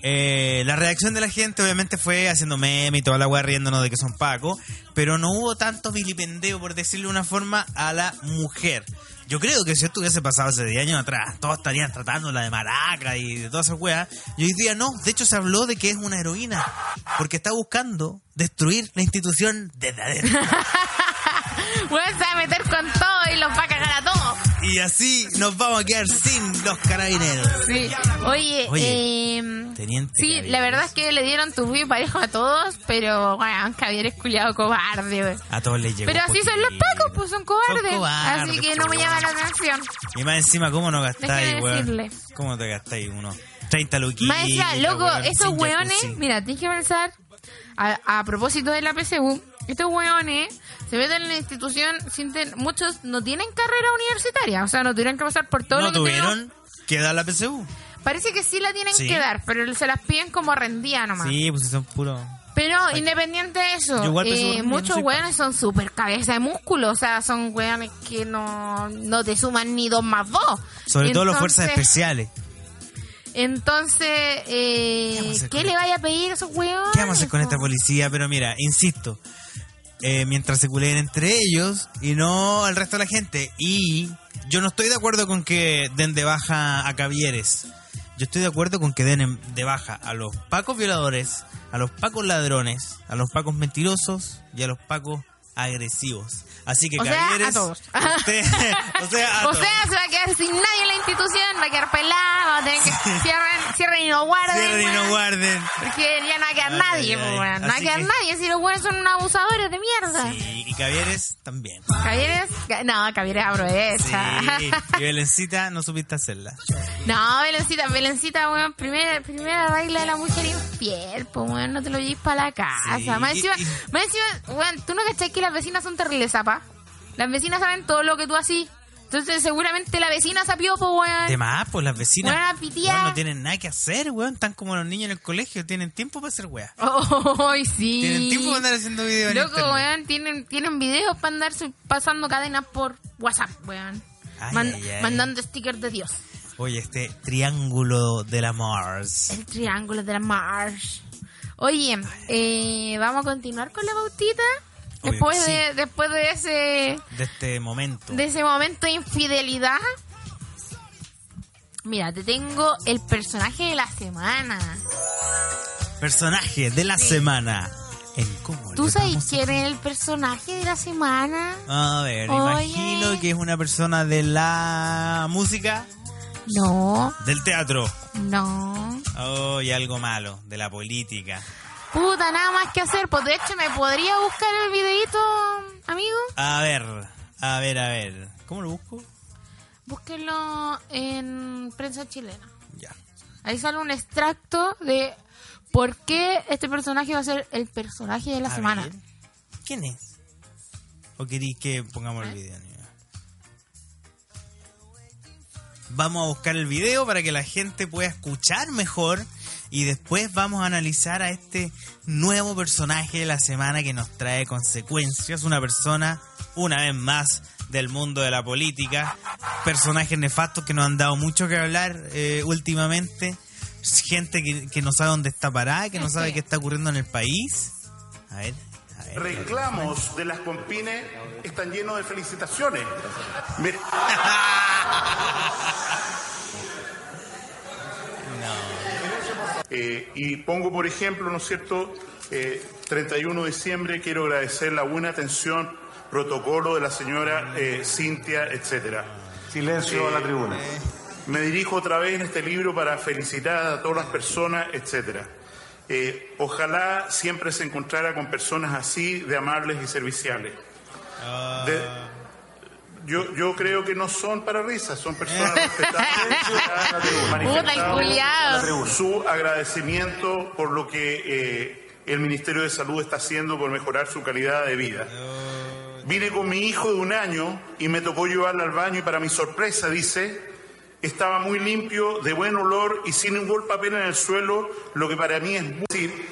B: eh, la reacción de la gente obviamente fue haciendo meme y toda la weá riéndonos de que son Paco, pero no hubo tanto vilipendeo, por decirlo de una forma, a la mujer. Yo creo que si esto hubiese pasado hace 10 años atrás, todos estarían tratándola de maraca y de todas esas weas. Y hoy día no. De hecho, se habló de que es una heroína. Porque está buscando destruir la institución desde adentro. [LAUGHS]
D: Se va a meter con todo y los va a cagar a todos.
B: Y así nos vamos a quedar sin los carabineros.
D: Sí. Oye,
B: Oye,
D: eh,
B: teniente
D: sí, la verdad es que le dieron tu y parejo a todos, pero, weón, Javier es culiado cobarde.
B: A todos les llegó.
D: Pero así son los pacos, pues son cobardes.
B: Son cobardes,
D: así que no me llama la atención.
B: Y más encima, ¿cómo no gastáis, weón?
D: decirle.
B: ¿Cómo te gastáis unos 30 luquitos?
D: Más encima, loco, esos weones, mira, tienes que pensar, a, a propósito de la PSU, estos weones se meten en la institución, sienten, muchos no tienen carrera universitaria, o sea, no tuvieron que pasar por todo
B: ¿No
D: lo que tuvieron.
B: tuvieron que dar la PSU?
D: Parece que sí la tienen
B: Sí.
D: que dar, pero se las piden como rendida nomás.
B: Sí, pues son puros...
D: Pero independiente de eso, eh, muchos
B: soy
D: weones son súper cabeza de músculo, o sea, son weones que no, no te suman ni dos más dos.
B: Sobre todo las fuerzas especiales.
D: Entonces, eh,
B: ¿Qué vamos a hacer
D: ¿qué
B: con
D: le vaya a pedir a esos weones?
B: ¿Qué vamos a hacer con esta policía? Pero mira, insisto, eh, mientras se culeen entre ellos y no al resto de la gente. Y yo no estoy de acuerdo con que den de baja a Cavieres. Yo estoy de acuerdo con que den en- de baja a los pacos violadores, a los pacos ladrones, a los pacos mentirosos y a los pacos agresivos. Así que
D: O sea, a todos.
B: usted- [LAUGHS] o sea, a
D: O
B: todos.
D: sea, se va a quedar sin nadie en la institución, va a quedar pelada, va a tener que cierren, cierren y no guarden.
B: Cierren y no guarden.
D: Porque ya no va a quedar
B: Ay,
D: nadie,
B: ay, ay.
D: weón. No va a quedar
B: que-
D: nadie si los weones son unos abusadores de mierda.
B: Sí, y Cavieres también.
D: Cavieres, no, Cavieres aprovecha.
B: Sí, y Belencita no supiste hacerla. [LAUGHS]
D: No, Belencita, Belencita, weón, primera, primera baila de la mujer infiel, pues, weón, no te lo lleves para la casa.
B: Sí,
D: Más encima,
B: y-
D: más encima, weón, tú no cachai que las vecinas son terribles, zapa. Las vecinas saben todo lo que tú así. Entonces, seguramente la vecina sapió, pues, weón.
B: De más, pues las vecinas
D: pitía.
B: weón, no tienen nada que hacer, weón. Están como los niños en el colegio, tienen tiempo para hacer weá.
D: Ay, sí.
B: Tienen tiempo para andar haciendo videos en
D: Loco,
B: internet.
D: weón, tienen, tienen videos para andar pasando cadenas por WhatsApp, weón.
B: Ay,
D: Man-
B: ay, ay.
D: Mandando stickers de Dios.
B: Oye, este triángulo de la Mars.
D: El triángulo de la Mars. Oye, eh, vamos a continuar con la bautita. Después de, después de ese,
B: De este momento.
D: de ese momento de infidelidad. Mira, te tengo el personaje de la semana.
B: Personaje de la semana. En cómo
D: ¿Tú sabes quién es el personaje de la semana?
B: A ver,
D: Oye.
B: imagino que es una persona de la música,
D: No,
B: del teatro.
D: no.
B: Oh, y algo malo, de la política.
D: Puta, nada más que hacer. Pues de hecho, ¿me podría buscar el videito, amigo?
B: A ver, a ver, a ver. ¿Cómo lo busco?
D: Búsquenlo en prensa chilena.
B: Ya.
D: Ahí sale un extracto de por qué este personaje va a ser el personaje de la
B: A
D: semana.
B: ver. ¿Quién es? ¿O queréis que pongamos el video? niña? Vamos a buscar el video para que la gente pueda escuchar mejor y después vamos a analizar a este nuevo personaje de la semana que nos trae consecuencias. Una persona, una vez más, del mundo de la política. Personajes nefastos que nos han dado mucho que hablar eh, últimamente. Gente que, que no sabe dónde está parada, que no sabe qué está ocurriendo en el país. A ver, a ver.
F: reclamos de las compines están llenos de felicitaciones. Mira, [LAUGHS] Eh, y pongo, por ejemplo, ¿no es cierto? Eh, 31 de diciembre quiero agradecer la buena atención, protocolo de la señora eh, Cintia, etcétera.
G: Silencio a la tribuna.
F: Me dirijo otra vez en este libro para felicitar a todas las personas, etcétera. Eh, ojalá siempre se encontrara con personas así de amables y serviciales. De- yo, yo creo que no son para risas, son personas [LAUGHS] respetables su agradecimiento por lo que eh, el Ministerio de Salud está haciendo por mejorar su calidad de vida. Vine con mi hijo de un año y me tocó llevarla al baño y para mi sorpresa, dice, estaba muy limpio, de buen olor y sin ningún papel en el suelo, lo que para mí es muy...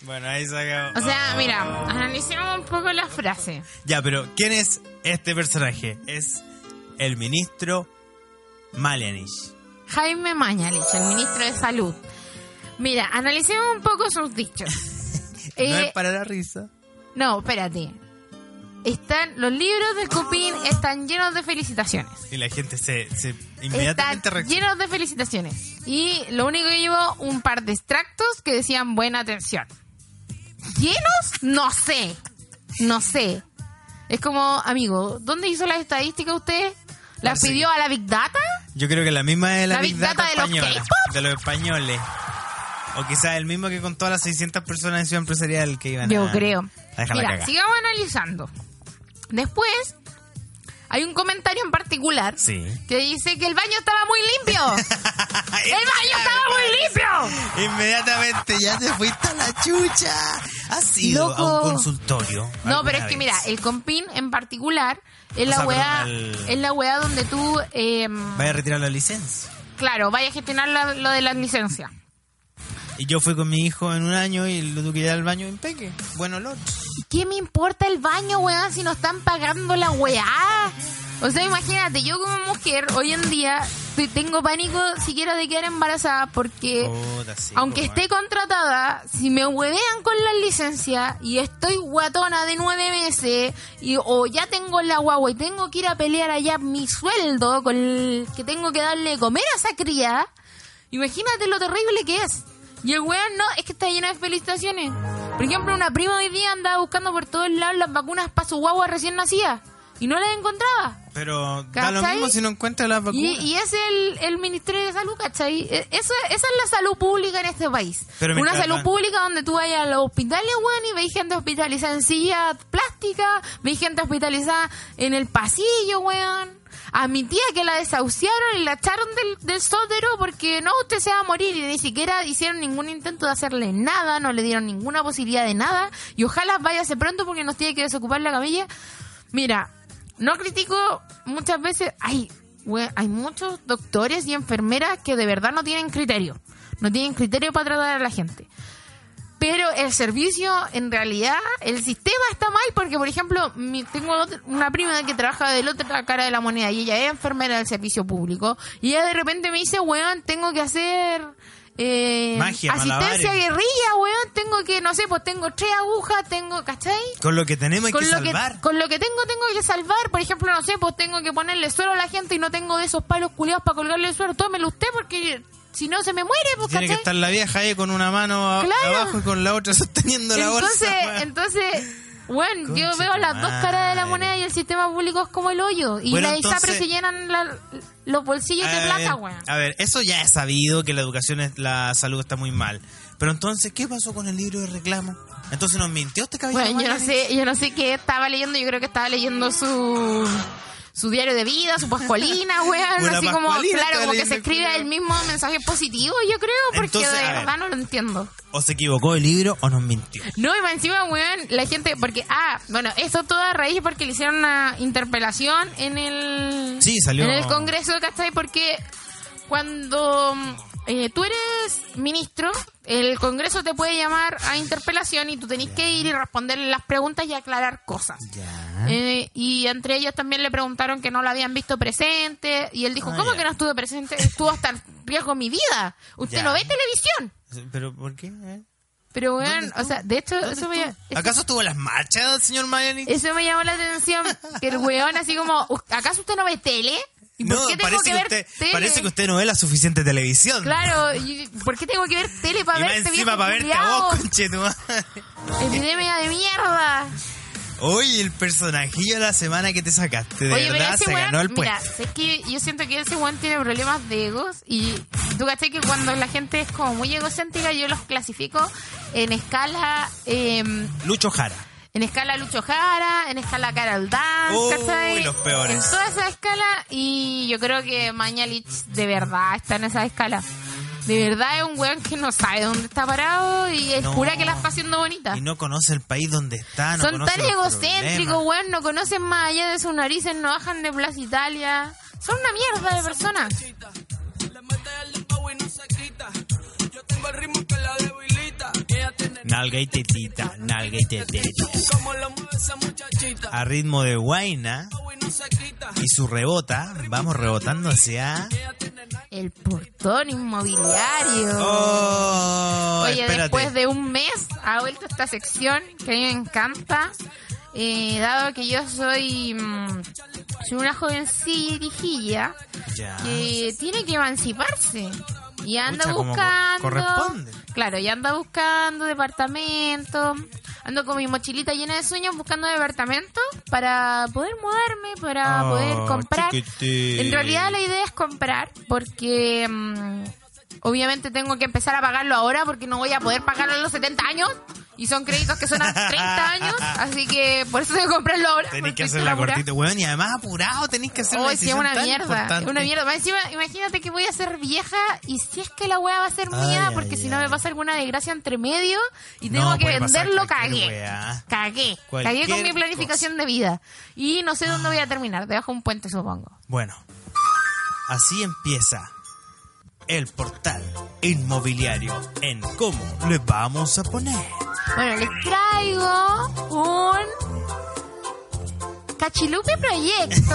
B: Bueno, ahí saca.
D: O sea, mira, analicemos un poco la frase.
B: Ya, pero ¿quién es este personaje? Es el ministro Malianich.
D: Jaime Mañalich, el ministro de Salud. Mira, analicemos un poco sus dichos. [LAUGHS]
B: no
D: Eh,
B: es para la risa.
D: no, espérate. Están, los libros del Cupín están llenos de felicitaciones.
B: Y la gente se, se inmediatamente
D: Están llenos de felicitaciones. Y lo único que llevo, un par de extractos que decían buena atención. ¿Llenos? No sé. No sé. Es como, amigo, ¿dónde hizo las estadísticas usted? ¿Las pidió a la Big Data?
B: Yo creo que la misma es la,
D: ¿La
B: Big
D: Big
B: Data,
D: Data de los
B: española. De los españoles. O quizás el mismo que con todas las 600 personas en Ciudad Empresarial que iban
D: Yo
B: a,
D: creo.
B: a
D: Mira, sigamos analizando. Después, hay un comentario en particular
B: Sí.
D: que dice que el baño estaba muy limpio. [LAUGHS] ¡El baño estaba muy limpio!
B: Inmediatamente ya te fuiste a la chucha. ¿Has ido
D: Loco.
B: a un consultorio?
D: No, pero es que mira, el compin en particular es
B: O
D: la
B: sea,
D: weá,
B: el-
D: es la weá donde tú, eh,
B: Vaya a retirar la licencia.
D: claro, vayas a gestionar la- lo de la licencia.
B: Y yo fui con mi hijo en un año y lo tuve que llevar al baño en peque. Buen olor.
D: ¿Y qué me importa el baño, weá, si no están pagando la weá? O sea, imagínate, yo como mujer, hoy en día, te- tengo pánico siquiera de quedar embarazada porque...
B: Puta, sí,
D: Aunque
B: po,
D: esté contratada, si me huevean con la licencia y estoy guatona de nueve meses y, o ya tengo la guagua y tengo que ir a pelear allá mi sueldo con el que tengo que darle comer a esa cría, imagínate lo terrible que es. Y el weón no, es que está lleno de felicitaciones. Por ejemplo, una prima hoy día andaba buscando por todos lados las vacunas para su guagua recién nacida y no las encontraba.
B: Pero da lo
D: ¿Cachai?
B: mismo si no encuentras las
D: Y,
B: vacunas.
D: y es el, el Ministerio de Salud, ¿cachai? E- Esa, esa es la salud pública en este país.
B: Pero
D: Una salud
B: van-
D: pública donde tú vayas a los hospitales, weón, y veis gente hospitalizada en silla plástica, veis gente hospitalizada en el pasillo, weón. A mi tía que la desahuciaron y la echaron del, del porque no, usted se va a morir y ni siquiera hicieron ningún intento de hacerle nada, no le dieron ninguna posibilidad de nada y ojalá váyase pronto porque nos tiene que desocupar la camilla. Mira, no critico muchas veces, hay, hay muchos doctores y enfermeras que de verdad no tienen criterio, no tienen criterio para tratar a la gente. Pero el servicio, en realidad, el sistema está mal porque, por ejemplo, mi- tengo una prima que trabaja de la otra cara de la moneda y ella es enfermera del servicio público y ella de repente me dice, weón, tengo que hacer eh,
B: Magia,
D: asistencia
B: malabares.
D: guerrilla, weón, tengo que, no sé, pues tengo tres agujas, tengo, ¿cachai?
B: Con lo que tenemos hay
D: con
B: que
D: lo
B: salvar.
D: que con lo que tengo tengo que salvar por ejemplo no sé pues tengo que ponerle suero a la gente y no tengo de esos palos culiados para colgarle el suero tómelo usted porque si no se me muere pues
B: Tiene que estar la vieja ahí con una mano a-
D: Claro.
B: abajo y con la otra [LAUGHS] sosteniendo la
D: entonces
B: bolsa. weón.
D: entonces bueno yo veo las dos caras de la moneda y el sistema público es como el hoyo y
B: Bueno,
D: las ISAPRES
B: entonces-
D: se llenan la- los bolsillos de plata weón
B: A ver, eso ya es sabido que la educación, es, la salud está muy mal. Pero entonces, ¿qué pasó con el libro de reclamo? Entonces nos mintió este caballero.
D: Bueno, yo no sé, yo no sé qué estaba leyendo, yo creo que estaba leyendo su su diario de vida, su pascualina, [LAUGHS] weón, así como, claro, como que se escribe el mismo mensaje positivo, yo creo, porque
B: Entonces,
D: de
B: ver.
D: verdad no lo entiendo.
B: O se equivocó el libro o nos mintió.
D: No, y más encima, weón, la gente, porque, ah, bueno, esto todo a raíz porque le hicieron una interpelación en el...
B: Sí, salió-
D: En el Congreso, ¿cachai? Porque cuando eh, tú eres ministro, el Congreso te puede llamar a interpelación y tú tenés que ir y responder las preguntas y aclarar cosas. Eh, y entre ellos también le preguntaron que no lo habían visto presente y él dijo,
B: Ah,
D: ¿cómo
B: ya.
D: que no estuve presente? Estuvo hasta en riesgo mi vida. Usted
B: Ya.
D: no ve televisión.
B: ¿Pero por qué? eh?
D: Pero,
B: ¿Dónde
D: weón, o sea, de hecho,
B: ¿Dónde
D: eso me?
B: ¿Acaso estuvo en las marchas, señor Magallanes?
D: eso me llamó la atención. Que el weón así como, ¿acaso usted no ve tele? ¿Y por
B: No,
D: qué tengo
B: parece
D: que ver
B: usted,
D: tele?
B: parece que usted no ve la suficiente televisión.
D: Claro, y ¿por qué tengo que ver tele para
B: y
D: verte
B: encima para verte a vos, conche tu madre.
D: Epidemia de mierda.
B: Oye, el personajillo de la semana que te sacaste, de
D: Oye, pero
B: verdad,
D: ese
B: se
D: weón,
B: ganó el
D: mira,
B: puesto.
D: es que yo siento que ese weón tiene problemas de egos y tú caché que cuando la gente es como muy egocéntrica yo los clasifico en escala em,
B: Lucho Jara.
D: En escala Lucho Jara, en escala Carol Dance,
B: Uy,
D: ¿cachai?
B: los peores.
D: En toda esa escala y yo creo que Mañalich de verdad está en esa escala. De verdad es un weón que no sabe dónde está parado y es
B: No.
D: pura que la está haciendo bonita.
B: Y no conoce el país donde está, no
D: Son tan egocéntricos, weón, no conocen más allá de sus narices, no bajan de Plaza Italia. Son una mierda de personas.
B: Nalga y tetita, nalga y tetita. A ritmo de guaina y su rebota, vamos rebotando hacia...
D: El portón inmobiliario.
B: Oh,
D: Oye,
B: espérate.
D: después de un mes ha vuelto esta sección que a mí me encanta. eh, dado que yo soy, mm, soy una jovencilla que tiene que emanciparse y anda
B: Pucha,
D: buscando
B: corresponde.
D: claro y anda buscando departamento ando con mi mochilita llena de sueños buscando departamento para poder mudarme para
B: Oh,
D: poder comprar. en realidad la idea es comprar porque mm, obviamente tengo que empezar a pagarlo ahora porque no voy a poder pagarlo a los 70 años y son créditos que son a 30 años así que por eso tengo que comprarlo ahora porque
B: que
D: estoy
B: hacerla
D: apurada.
B: cortito, weón, y además apurado tenés que hacer una
D: Hoy sí es
B: decisión
D: una mierda, es una mierda. Más encima, imagínate que voy a ser vieja y si es que la weá va a ser
B: Ay,
D: mía,
B: ay,
D: porque si no
B: ay.
D: me pasa alguna desgracia entre medio y tengo
B: No,
D: que venderlo, cagué.
B: weá.
D: Cagué.
B: Cualquier
D: Cagué con mi planificación de vida. Y no sé dónde voy a terminar, debajo de un puente supongo.
B: Bueno, así empieza el portal inmobiliario en cómo le vamos a poner.
D: Bueno, les traigo un Cachilupi Proyecto.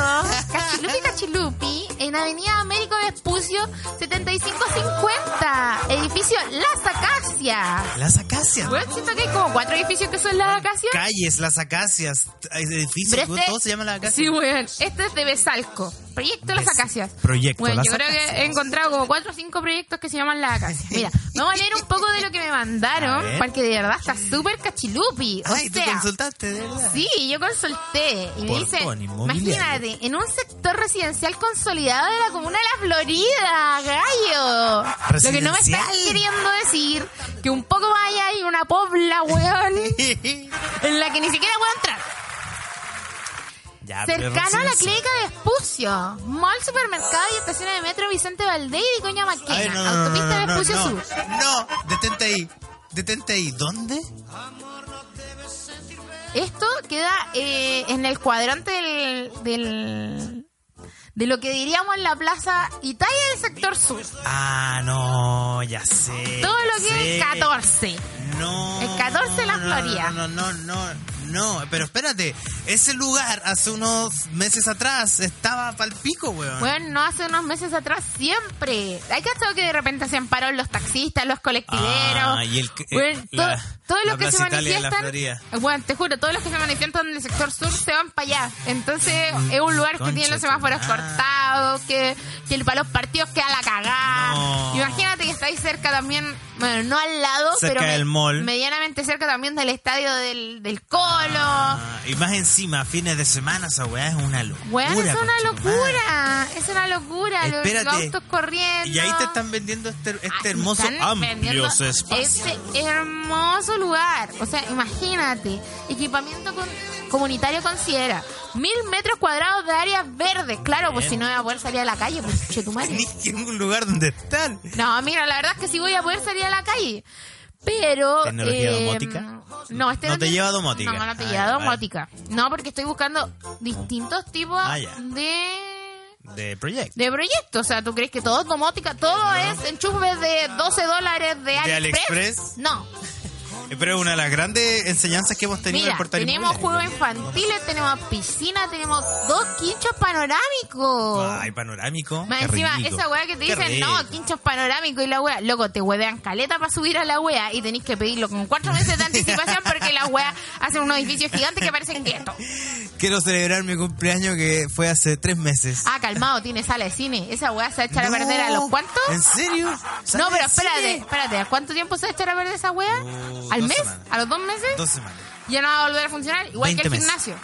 D: Cachilupi Cachilupi en Avenida Américo Vespucio 7550. Edificio Las Acacias.
B: Las acacias.
D: Bueno, siento que hay como cuatro edificios que son Las Acacias.
B: Calles, las acacias, hay edificios,
D: este-
B: todo se llama las acacias.
D: Sí, weón. Este es de Besalco. Proyecto Las Acacias.
B: Proyecto
D: Bueno,
B: Las
D: yo creo que he encontrado como cuatro o cinco proyectos que se llaman Las Acacias. Mira, [LAUGHS] vamos a leer un poco de lo que me mandaron, porque de verdad está súper cachilupi. O
B: Ay, tú
D: sea,
B: consultaste, de verdad.
D: Sí, yo consulté y dice, imagínate, en un sector residencial consolidado de la comuna de La Florida, gallo. Lo que no me están queriendo decir que un poco más allá hay una pobla, weón, [LAUGHS] en la que ni siquiera puedo entrar.
B: Ya,
D: Cercano a la clínica de Espucio, mall, supermercado y estaciones de metro Vicente Valdés y Vicuña Maquena,
B: Ay, no, no, no,
D: autopista
B: no,
D: de Espucio Sur.
B: No, detente ahí. Detente ahí. ¿Dónde?
D: Esto queda eh, en el cuadrante del, del- de lo que diríamos en la plaza Italia del sector sur.
B: Ah, no, ya sé.
D: Todo lo que
B: sé.
D: es 14.
B: No.
D: El 14 de la
B: no,
D: Florida.
B: No, no, no, no, no. Pero espérate, ese lugar hace unos meses atrás estaba pal pico, weón.
D: Bueno, no hace unos meses atrás siempre. Hay cachado que de repente se ampararon los taxistas, los colectiveros.
B: Ah, y el-
D: Bueno,
B: eh,
D: to-
B: la-
D: todos los que se manifiestan. Bueno, te juro, todos los que se manifiestan del sector sur se van para allá. Entonces, es un lugar que tiene los semáforos cortados, que, que el- para los partidos queda la cagada.
B: No.
D: Imagínate que estáis cerca también, bueno, no al lado,
B: Cerca
D: pero
B: del mall.
D: medianamente cerca también del estadio del, del Colo.
B: Ah, y más encima, fines de semana, esa weá es una locura.
D: Bueno, es una locura, es una locura, los, autos corriendo.
B: Y ahí te están vendiendo este, este hermoso, amplios espacios.
D: Este hermoso lugar. O sea, imagínate, equipamiento con- comunitario considera mil metros cuadrados de áreas verdes. Claro, pues si no voy a poder salir a la calle, pues che tu madre. [LAUGHS]
B: Ni ningún lugar donde están.
D: No, mira, la verdad es que sí voy a poder salir a la calle. Pero.
B: ¿Tecnología
D: eh,
B: domótica?
D: No, este
B: No te
D: tiene-
B: lleva domótica.
D: No, no te
B: Ah,
D: lleva domótica. No, porque estoy buscando distintos tipos
B: Ah,
D: de
B: De proyecto.
D: de proyectos. O sea, ¿tú crees que todo es domótica? Todo es enchufes de 12 dólares de AliExpress.
B: AliExpress?
D: No.
B: Eh, Pero es una de las grandes enseñanzas que hemos tenido en
D: Mira,
B: portal
D: tenemos juegos infantiles, tenemos piscina, tenemos dos quinchos panorámicos.
B: Ay, panorámico.
D: Más encima,
B: rico.
D: esa weá que te
B: Qué
D: dicen,
B: rico.
D: no, quinchos panorámicos y la weá, loco, te huevean caleta para subir a la weá y tenéis que pedirlo con cuatro meses de anticipación porque la weá hacen unos edificios gigantes que parecen guetos.
B: Quiero celebrar mi cumpleaños que fue hace tres meses.
D: Ah, calmado, tiene sala de cine. Esa weá se va a echar a perder a los cuantos.
B: ¿En serio? ¿Sale
D: No, pero espérate, espérate. ¿A cuánto tiempo se va a echar a perder esa weá?
B: Oh,
D: ¿Al
B: dos
D: mes?
B: semanas.
D: ¿A los dos meses?
B: Dos semanas.
D: Ya no va a volver a funcionar. Igual que
B: 20
D: el
B: meses.
D: gimnasio.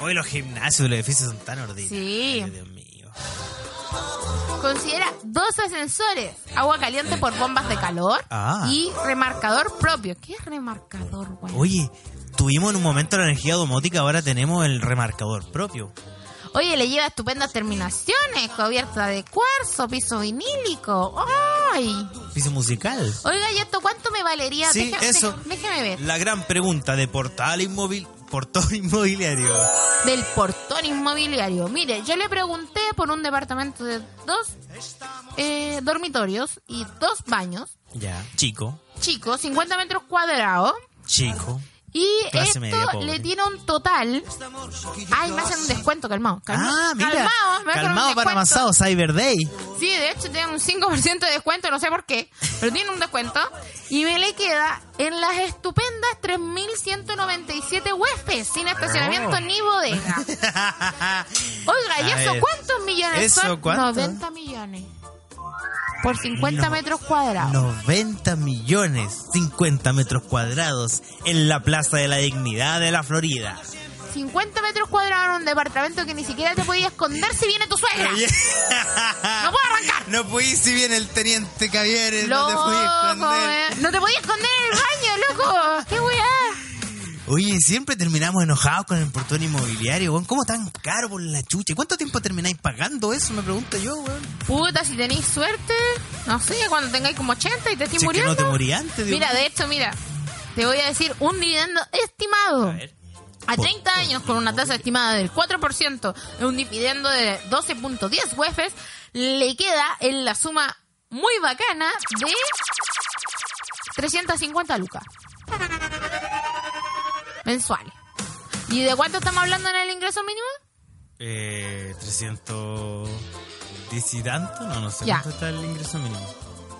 B: Hoy los gimnasios los edificios son tan ordinarios.
D: Sí.
B: Ay, Dios mío.
D: Considera dos ascensores, agua caliente por bombas de calor
B: Ah.
D: y remarcador propio. ¿Qué es remarcador, weón?
B: Oye, tuvimos en un momento la energía domótica, ahora tenemos el remarcador propio.
D: Oye, le lleva estupendas terminaciones, cubierta de cuarzo, piso vinílico. ¡Ay!
B: Piso musical.
D: Oiga, ¿y esto cuánto me valería?
B: Sí,
D: Deja-
B: eso.
D: deja- déjeme ver.
B: La gran pregunta de portal inmóvil, portón [LAUGHS] inmobiliario.
D: Del portón inmobiliario. Mire, yo le pregunté por un departamento de dos eh, dormitorios y dos baños,
B: Ya, chico,
D: chicos, 50 metros cuadrados.
B: chico.
D: Y
B: Clase
D: esto
B: media
D: le tiene un total. Ay, me hacen un descuento, calmado. calmado
B: Ah, mira.
D: calmado, me
B: Calmado para amasado, Cyber Day.
D: Sí, de hecho tiene un 5% de descuento, no sé por qué, pero tiene un descuento. Y me le queda en las estupendas 3.197 huéspedes, sin estacionamiento
B: Oh.
D: ni bodega. [LAUGHS] Oiga, ¿y eso cuántos millones
B: ¿eso
D: son?
B: cuánto?
D: 90 millones. Por 50
B: No.
D: metros cuadrados.
B: 90 millones 50 metros cuadrados en la Plaza de la Dignidad de la Florida.
D: 50 metros cuadrados en un departamento que ni siquiera te podía esconder si viene tu suegra. No puedo arrancar.
B: No pude si viene el teniente Cavieres, no te pude esconder.
D: eh. no te podías esconder en el baño, loco. Qué weá.
B: Oye, siempre terminamos enojados con el portón inmobiliario, weón. ¿Cómo tan caro por la chucha? ¿Y ¿Cuánto tiempo termináis pagando eso? Me pregunto yo, weón.
D: Puta, si tenéis suerte, no sé, cuando tengáis como 80 y te estés
B: Si es que
D: muriendo.
B: no te morí antes,
D: Mira, de hecho, mira, te voy a decir un dividendo estimado.
B: A ver.
D: A 30 años, con una tasa estimada del 4%, en un dividendo de 12.10 UEFs, le queda en la suma muy bacana de 350 lucas. Mensuales. ¿Y de cuánto estamos hablando en el ingreso mínimo?
B: Eh, 310 y tanto, no, no sé
D: Ya.
B: cuánto está el ingreso mínimo.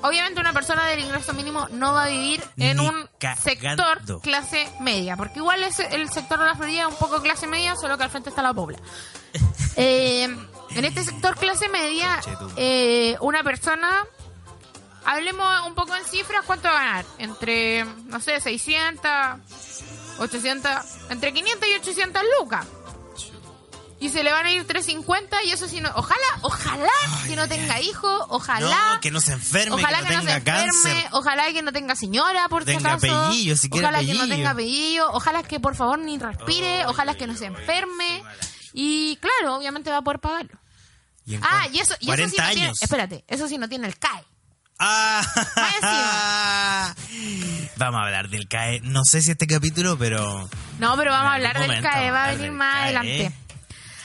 D: Obviamente una persona del ingreso mínimo no va a vivir en
B: Ni
D: un
B: cagando.
D: sector clase media, porque igual es el sector de la Florida un poco clase media, solo que al frente está la pobla. [LAUGHS] Eh, en este sector clase media, eh, una persona, hablemos un poco en cifras, ¿cuánto va a ganar? Entre, no sé, 600, 800, entre 500 y 800 lucas. Y se le van a ir 350 y eso sí no, ojalá, ojalá que no tenga hijos, ojalá
B: No, que no se enferme,
D: Ojalá
B: que no
D: que no se enferme,
B: cáncer.
D: ojalá que no tenga señora, por si
B: Tenga
D: acaso.
B: apellido, si quiere
D: Ojalá que no tenga apellido, ojalá que por favor ni respire,
B: Oh,
D: ojalá que no se enferme. Y claro, obviamente va a poder pagarlo.
B: Y
D: Ah, y eso, y eso
B: 40
D: sí no tiene, espérate, eso sí no tiene el CAE.
B: Ah, [LAUGHS] Vamos a hablar del CAE. No sé si este capítulo, pero.
D: No, pero vamos a hablar del CAE, va
B: a
D: venir más
B: CAE.
D: adelante.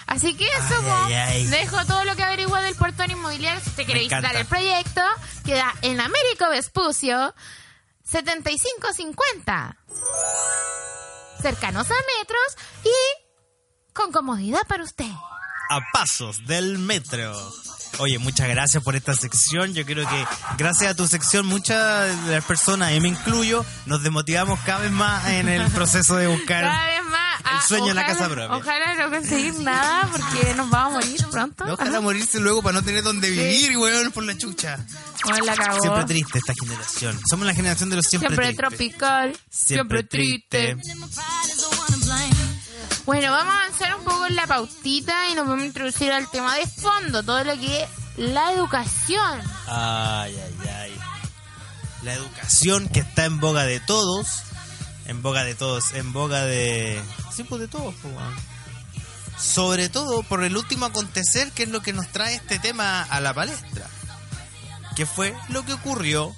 D: Así que eso,
B: Ay,
D: po,
B: ay, ay.
D: dejo todo lo que averigua del portón inmobiliario. Si usted quiere visitar el proyecto, queda en Américo Vespucio, 7550. Cercanos a metros y con comodidad para usted.
B: a pasos del metro. Oye, muchas gracias por esta sección. Yo creo que gracias a tu sección muchas de las personas, y me incluyo, nos desmotivamos cada vez más en el proceso de buscar.
D: Cada vez más.
B: El sueño en la
D: ojalá-
B: casa propia.
D: Ojalá no conseguir nada porque nos vamos a morir pronto.
B: Ojalá morirse luego para no tener donde vivir, weón, por la chucha.
D: Bueno, la cagó.
B: Siempre triste esta generación. Somos la generación de los siempre,
D: Siempre
B: tristes.
D: tropical. Siempre,
B: Siempre
D: triste.
B: triste.
D: Bueno, vamos a avanzar un poco en la pautita y nos vamos a introducir al tema de fondo, todo lo que es la educación.
B: Ay, ay, ay. La educación que está en boga de todos. En boga de todos. En boga de. Sí, pues de todos, pues. Sobre todo por el último acontecer, que es lo que nos trae este tema a la palestra. Que fue lo que ocurrió.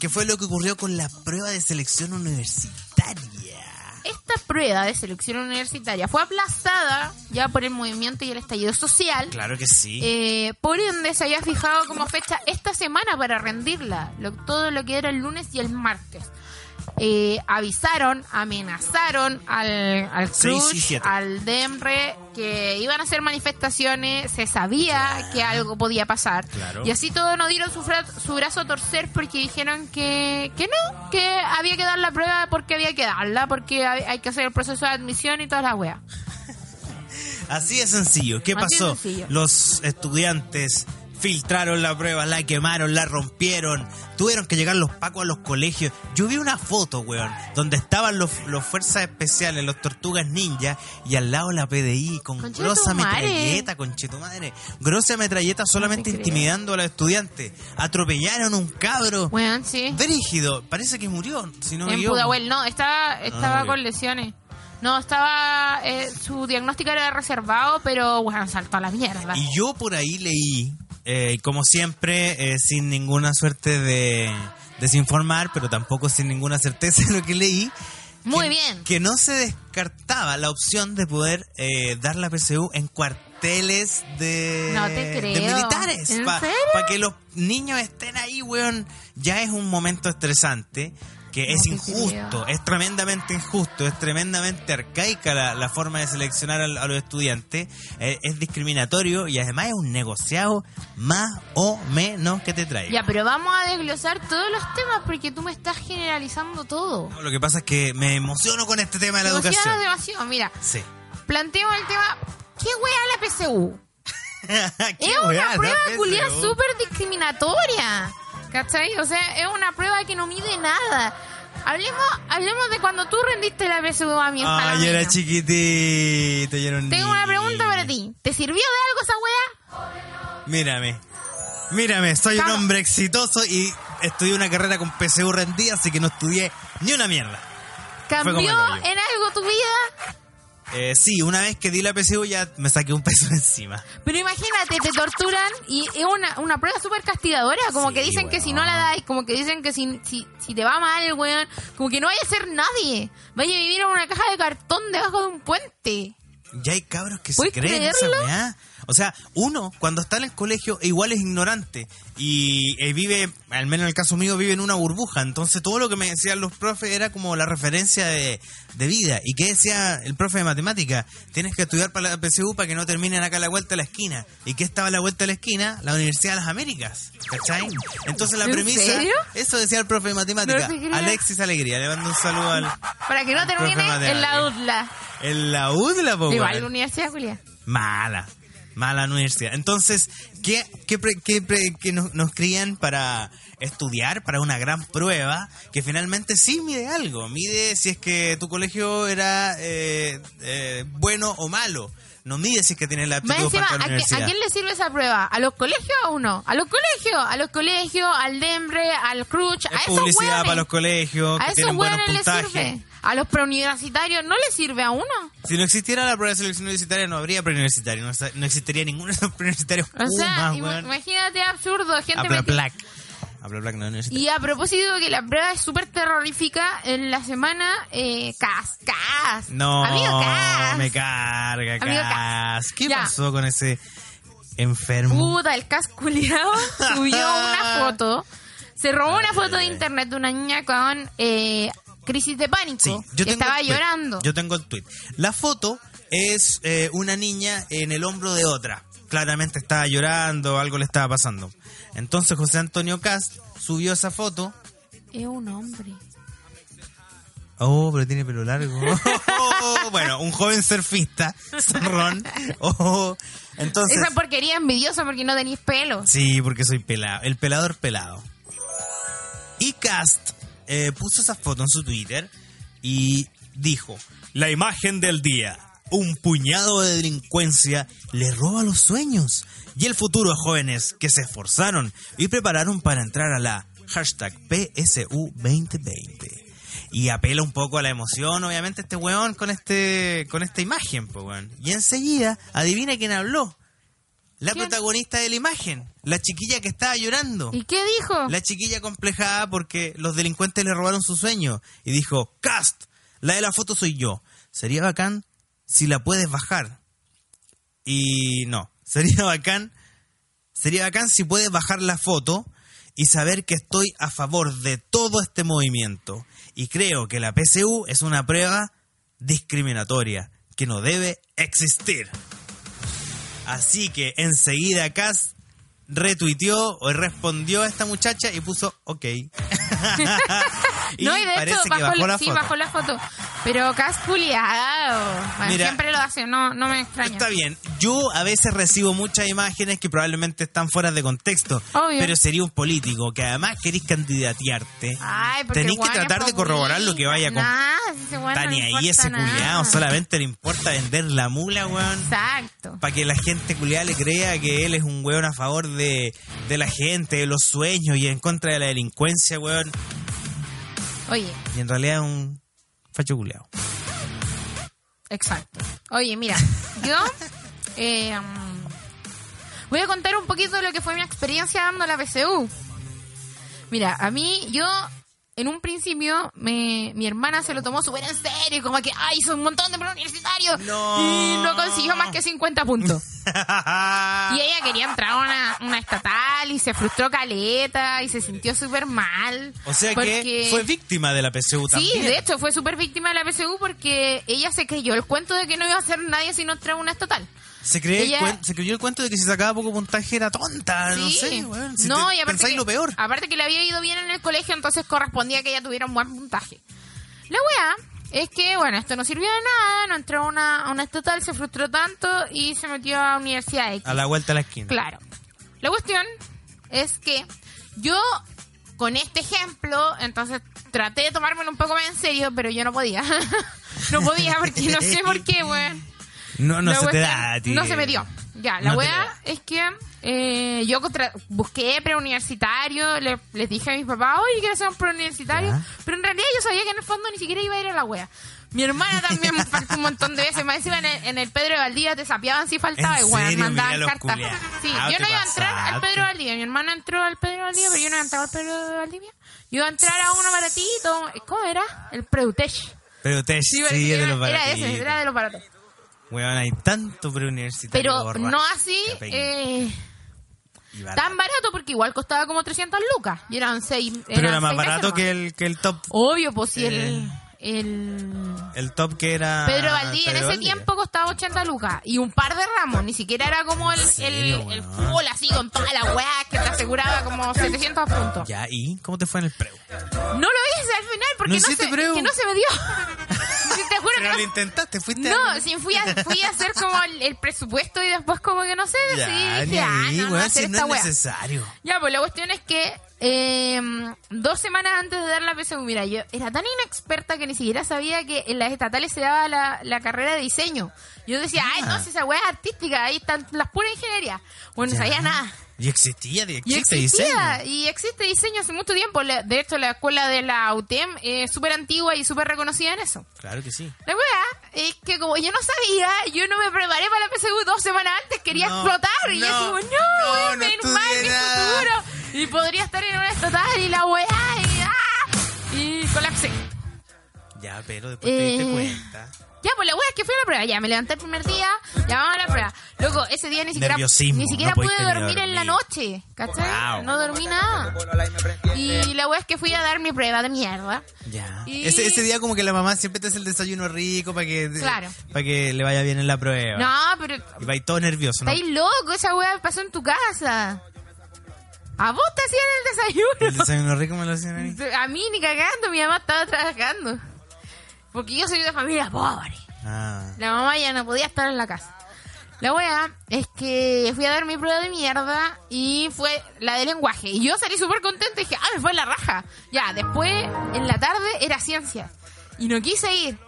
B: Que fue lo que ocurrió con la prueba de selección universitaria.
D: Esta prueba de selección universitaria fue aplazada ya por el movimiento y el estallido social.
B: Claro que sí.
D: Eh, por ende, se había fijado como fecha esta semana para rendirla, lo- todo lo que era el lunes y el martes. Eh, avisaron, amenazaron al, al Cruz, al DEMRE, que iban a hacer manifestaciones, se sabía que algo podía pasar.
B: Claro.
D: Y así todos nos dieron su, su brazo a torcer porque dijeron que, que no, que había que dar la prueba porque había que darla, porque hay, hay que hacer el proceso de admisión y toda la wea.
B: Así de sencillo. ¿Qué
D: Así
B: pasó?
D: sencillo.
B: Los estudiantes filtraron la prueba, la quemaron, la rompieron. Tuvieron que llegar los pacos a los colegios. Yo vi una foto, weón, donde estaban los, los fuerzas especiales, los tortugas ninja, y al lado la PDI con
D: Concha
B: grosa
D: madre.
B: metralleta, conche tu madre. Grosa metralleta solamente intimidando a los estudiantes. Atropellaron un cabro.
D: Weón, sí.
B: Brígido, parece que murió, si no
D: En. Pudahuel, no, estaba, estaba
B: murió.
D: con lesiones. No, estaba. eh, su diagnóstico era reservado, pero bueno, saltó a la mierda.
B: Y yo por ahí leí, eh, como siempre, eh, sin ninguna suerte de desinformar, pero tampoco sin ninguna certeza de lo que leí.
D: Muy
B: que-
D: bien.
B: Que no se descartaba la opción de poder eh, dar la PSU en cuarteles de,
D: No te
B: de militares.
D: ¿En
B: Para que los niños estén ahí, weón. Ya es un momento estresante. Que
D: No
B: es injusto, es tremendamente injusto, es tremendamente arcaica la, la forma de seleccionar a, los estudiantes, eh, es discriminatorio y además es un negociado más o menos que te trae.
D: Ya, pero vamos a desglosar todos los temas porque tú me estás generalizando todo.
B: Lo que pasa es que me emociono con este tema de la educación.
D: demasiado. Mira,
B: Sí.
D: planteemos el tema. ¿Qué wea la PSU? [LAUGHS]
B: ¿Qué
D: es
B: weá,
D: una prueba culia súper discriminatoria. ¿Cachai? O sea, es una prueba que no mide nada. Hablemos, hablemos de cuando tú rendiste la PSU a mi
B: Ay,
D: Salamina.
B: era chiquitito, yo era un
D: Tengo una pregunta para ti. ¿Te sirvió de algo esa wea?
B: Mírame. Mírame, soy un hombre exitoso y estudié una carrera con PSU rendida, así que no estudié ni una mierda.
D: ¿Cambió en algo tu vida?
B: Eh, sí, una vez que di la PSU ya me saqué un peso [LAUGHS] encima.
D: Pero imagínate, te torturan y es una, una prueba súper castigadora. Como
B: Sí,
D: que dicen que si no la dais, como que dicen que si, si, si te va mal, weón, como que no vaya a ser nadie. Vaya a vivir en una caja de cartón debajo de un puente.
B: Ya hay cabros que se
D: ¿Puedes
B: creen esa
D: creerlo?
B: weá. O sea, uno cuando está en el colegio igual es ignorante y eh, vive, al menos en el caso mío, vive en una burbuja. Entonces todo lo que me decían los profes era como la referencia de, de vida. ¿Y qué decía el profe de matemática? Tienes que estudiar para la PSU para que no terminen acá a la vuelta de la esquina. ¿Y qué estaba a la vuelta de la esquina? La Universidad de las Américas. ¿Cachai? Entonces la
D: ¿En
B: premisa...
D: serio?
B: Eso decía el profe de matemática.
D: No.
B: Alexis Alegría. Le mando un saludo al...
D: Para que no termine en la. UDLA.
B: En la UDLA, po,
D: Igual la Universidad Julia.
B: Mala, mala universidad. Entonces, ¿qué, qué, pre- qué pre- qué nos, nos crían para estudiar para una gran prueba que finalmente sí mide algo? Mide si es que tu colegio era eh, eh, bueno o malo. No mide si es que tienes la aptitud
D: encima,
B: para
D: ¿a,
B: la universidad.
D: a quién le sirve esa prueba? ¿A los colegios o no? ¿A los colegios? ¿A los colegios? ¿Al DEMBRE? ¿Al CRUCH? ¿A
B: Es
D: esos
B: publicidad
D: hueones?
B: para los colegios
D: ¿A
B: que
D: esos
B: buenos
D: les sirve? ¿A los preuniversitarios no les sirve a uno?
B: Si no existiera la prueba de selección universitaria, no habría preuniversitario. No, existiría ninguno de esos preuniversitarios.
D: O sea, imagínate absurdo, gente
B: Habla
D: metida-
B: black. Black, no.
D: Y a propósito de que la prueba es súper terrorífica, en la semana, eh, Cas, Cas.
B: No,
D: Amigo Cas.
B: me carga,
D: Amigo Cas.
B: Cas. ¿Qué
D: Ya.
B: pasó con ese enfermo?
D: Puta, el Cas culiao [LAUGHS] subió una foto. Se robó una foto de internet de una niña con eh, crisis de pánico.
B: Sí, yo tengo
D: estaba llorando.
B: Yo tengo el tweet. La foto es eh, una niña en el hombro de otra. Claramente estaba llorando, algo le estaba pasando. Entonces José Antonio Cast subió esa foto.
D: Es un hombre.
B: Oh, pero tiene pelo largo. Oh, [LAUGHS] bueno, un joven surfista, zorrón. Oh, entonces.
D: Esa porquería envidiosa porque no tenéis pelo.
B: Sí, porque soy pelado. El pelador pelado. Y Cast eh, puso esa foto en su Twitter y dijo: La imagen del día. Un puñado de delincuencia le roba los sueños y el futuro a jóvenes que se esforzaron y prepararon para entrar a la hashtag PSU 2020. Y apela un poco a la emoción, obviamente, este weón con este con esta imagen, pues weón. Y enseguida, adivina quién habló. La
D: ¿Quién?
B: protagonista de la imagen, la chiquilla que estaba llorando.
D: ¿Y qué dijo?
B: La chiquilla complejada porque los delincuentes le robaron su sueño. Y dijo, Cast, la de la foto soy yo. Sería bacán si la puedes bajar. Y no, [LAUGHS] sería bacán, sería bacán si puedes bajar la foto y saber que estoy a favor de todo este movimiento. Y creo que la PSU es una prueba discriminatoria que no debe existir. Así que enseguida Cass retuiteó o respondió a esta muchacha y puso ok. [LAUGHS] y [LAUGHS]
D: no, y de hecho bajó,
B: bajó
D: la, sí,
B: foto.
D: bajó la foto. Pero casculiado. Bueno, siempre lo hace, no, no me extraña.
B: Está bien, yo a veces recibo muchas imágenes que probablemente están fuera de contexto,
D: Obvio.
B: pero sería un político que además querís candidatearte.
D: Ay,
B: que tratar de corroborar lo que vaya con...
D: Nah, si
B: Está ni ahí ese
D: nada.
B: culiado, solamente le importa vender la mula, weón.
D: Exacto.
B: Para que la gente culiada le crea que él es un weón a favor de, de la gente, de los sueños y en contra de la delincuencia, weón.
D: Oye,
B: Y en realidad es un facho culiado.
D: exacto. Oye, mira, yo [LAUGHS] eh, voy a contar un poquito de lo que fue mi experiencia dando la PSU. Mira, a mí, yo en un principio, me, mi hermana se lo tomó súper en serio, como que, ay, hizo un montón de universitarios
B: No.
D: y no consiguió más que 50 puntos. [LAUGHS] Y ella quería entrar a una, una estatal y se frustró caleta y se sintió súper mal.
B: o sea
D: porque-
B: que fue víctima de la PSU
D: Sí,
B: también.
D: de hecho, fue súper víctima de la PSU porque ella se creyó el cuento de que no iba a ser nadie si no entraba a una estatal.
B: Se, cree el
D: Ella-
B: cuen- se creyó el cuento de que si sacaba poco puntaje era tonta, no
D: Sí.
B: sé, weón. Si
D: no,
B: te-
D: y aparte
B: pensáis
D: que,
B: lo peor.
D: aparte que le había ido bien en el colegio, entonces correspondía que ella tuviera un buen puntaje. La weá es que, bueno, esto no sirvió de nada, no entró a una, a una estatal, se frustró tanto y se metió a Universidad X.
B: A la vuelta de la esquina.
D: Claro. La cuestión es que yo, con este ejemplo, entonces traté de tomármelo un poco más en serio, pero yo no podía. [LAUGHS] no podía porque no sé por qué, weón.
B: No, no
D: La
B: se te da a ti.
D: No se me dio. Ya, la
B: No
D: weá es que eh, yo contra- busqué preuniversitario, le, les dije a mis papás, oye, quiero hacer un preuniversitario,
B: Ya.
D: pero en realidad yo sabía que en el fondo ni siquiera iba a ir a la wea. Mi hermana también me [LAUGHS] faltó un montón de veces. Más encima en el, en el Pedro de Valdivia te sapeaban si faltaba
B: ¿En
D: y
B: serio?
D: mandaban
B: Mira los
D: cartas. Sí,
B: Ah,
D: yo no iba a entrar al. Pedro de Valdivia. Mi hermana entró al Pedro de Valdivia, pero yo no iba a entrar al Pedro de Valdivia. Yo iba a entrar a uno baratito. ¿Cómo era? El Preutech.
B: Te sí,
D: que
B: de
D: era, era ese, era de los baratos.
B: Weón, hay tanto preuniversitario.
D: Pero
B: borracho,
D: no así eh,
B: barato.
D: tan barato porque igual costaba como 300 lucas. Y eran seis.
B: Pero
D: eran
B: era más barato que el, que el top.
D: Obvio, pues si el,
B: Eh.
D: el
B: El top que era.
D: Pedro Valdivia en ese tiempo costaba 80 lucas. Y un par de ramos, ni siquiera era como el, el,
B: serio,
D: el full así con toda la weá que te aseguraba como 700 puntos.
B: Ya, ¿y cómo te fue en el preu?
D: No lo hice al final porque
B: ¿No
D: no, se, que no se me dio. [LAUGHS]
B: Pero
D: no
B: lo [LAUGHS] intentaste, fuiste
D: No, sí, fui a, fui a hacer como el, el presupuesto y después como que no sé,
B: Ya,
D: decidí, dije, ah, no, no, hacer
B: si no es
D: wea.
B: necesario.
D: Ya, pues la cuestión es que eh, dos semanas antes de dar la PSU, mira, yo era tan inexperta que ni siquiera sabía que en las estatales se daba la, la carrera de diseño. Yo decía, ay, no, si esa wea es artística, ahí están las puras ingenierías. Bueno, no sabía nada.
B: Y existía,
D: Y
B: existe
D: existía,
B: diseño.
D: y existe diseño hace mucho tiempo. De hecho, la escuela de la UTEM es súper antigua y súper reconocida en eso.
B: Claro que sí.
D: La weá es que como yo no sabía, yo no me preparé para la PSU dos semanas antes, quería
B: No,
D: explotar. Y yo
B: no,
D: como, no,
B: no, no
D: me mal mi futuro. Y podría estar en una estatal y la weá y, ah, y colapsé.
B: Ya, pero después te diste
D: Eh,
B: cuenta.
D: Ya, pues la weá es que fui a la prueba. Ya, me levanté el primer día, ya vamos a la prueba. Loco, ese día ni siquiera,
B: Nerviosismo,
D: ni siquiera
B: no
D: pude dormir en la
B: dormir.
D: noche, ¿cachai?
B: Wow.
D: No dormí nada. Y la weá es que fui a dar mi prueba de mierda.
B: Ya.
D: Y-
B: Ese, ese día como que la mamá siempre te hace el desayuno rico para que,
D: Claro.
B: para que le vaya bien en la prueba.
D: No, pero
B: Y va ahí todo nervioso, ¿no?
D: estáis loco, esa weá pasó en tu casa. A vos te hacían el
B: El
D: desayuno.
B: desayuno rico me lo hacían. [LAUGHS] A mí
D: ni cagando, mi mamá estaba trabajando. Porque yo soy de familia pobre.
B: Ah.
D: La mamá ya no podía estar en la casa. La wea es que fui a dar mi prueba de mierda y fue la de lenguaje. Y yo salí súper contenta y dije, ah, me fue la raja. Ya, después en la tarde era ciencia. Y no quise ir.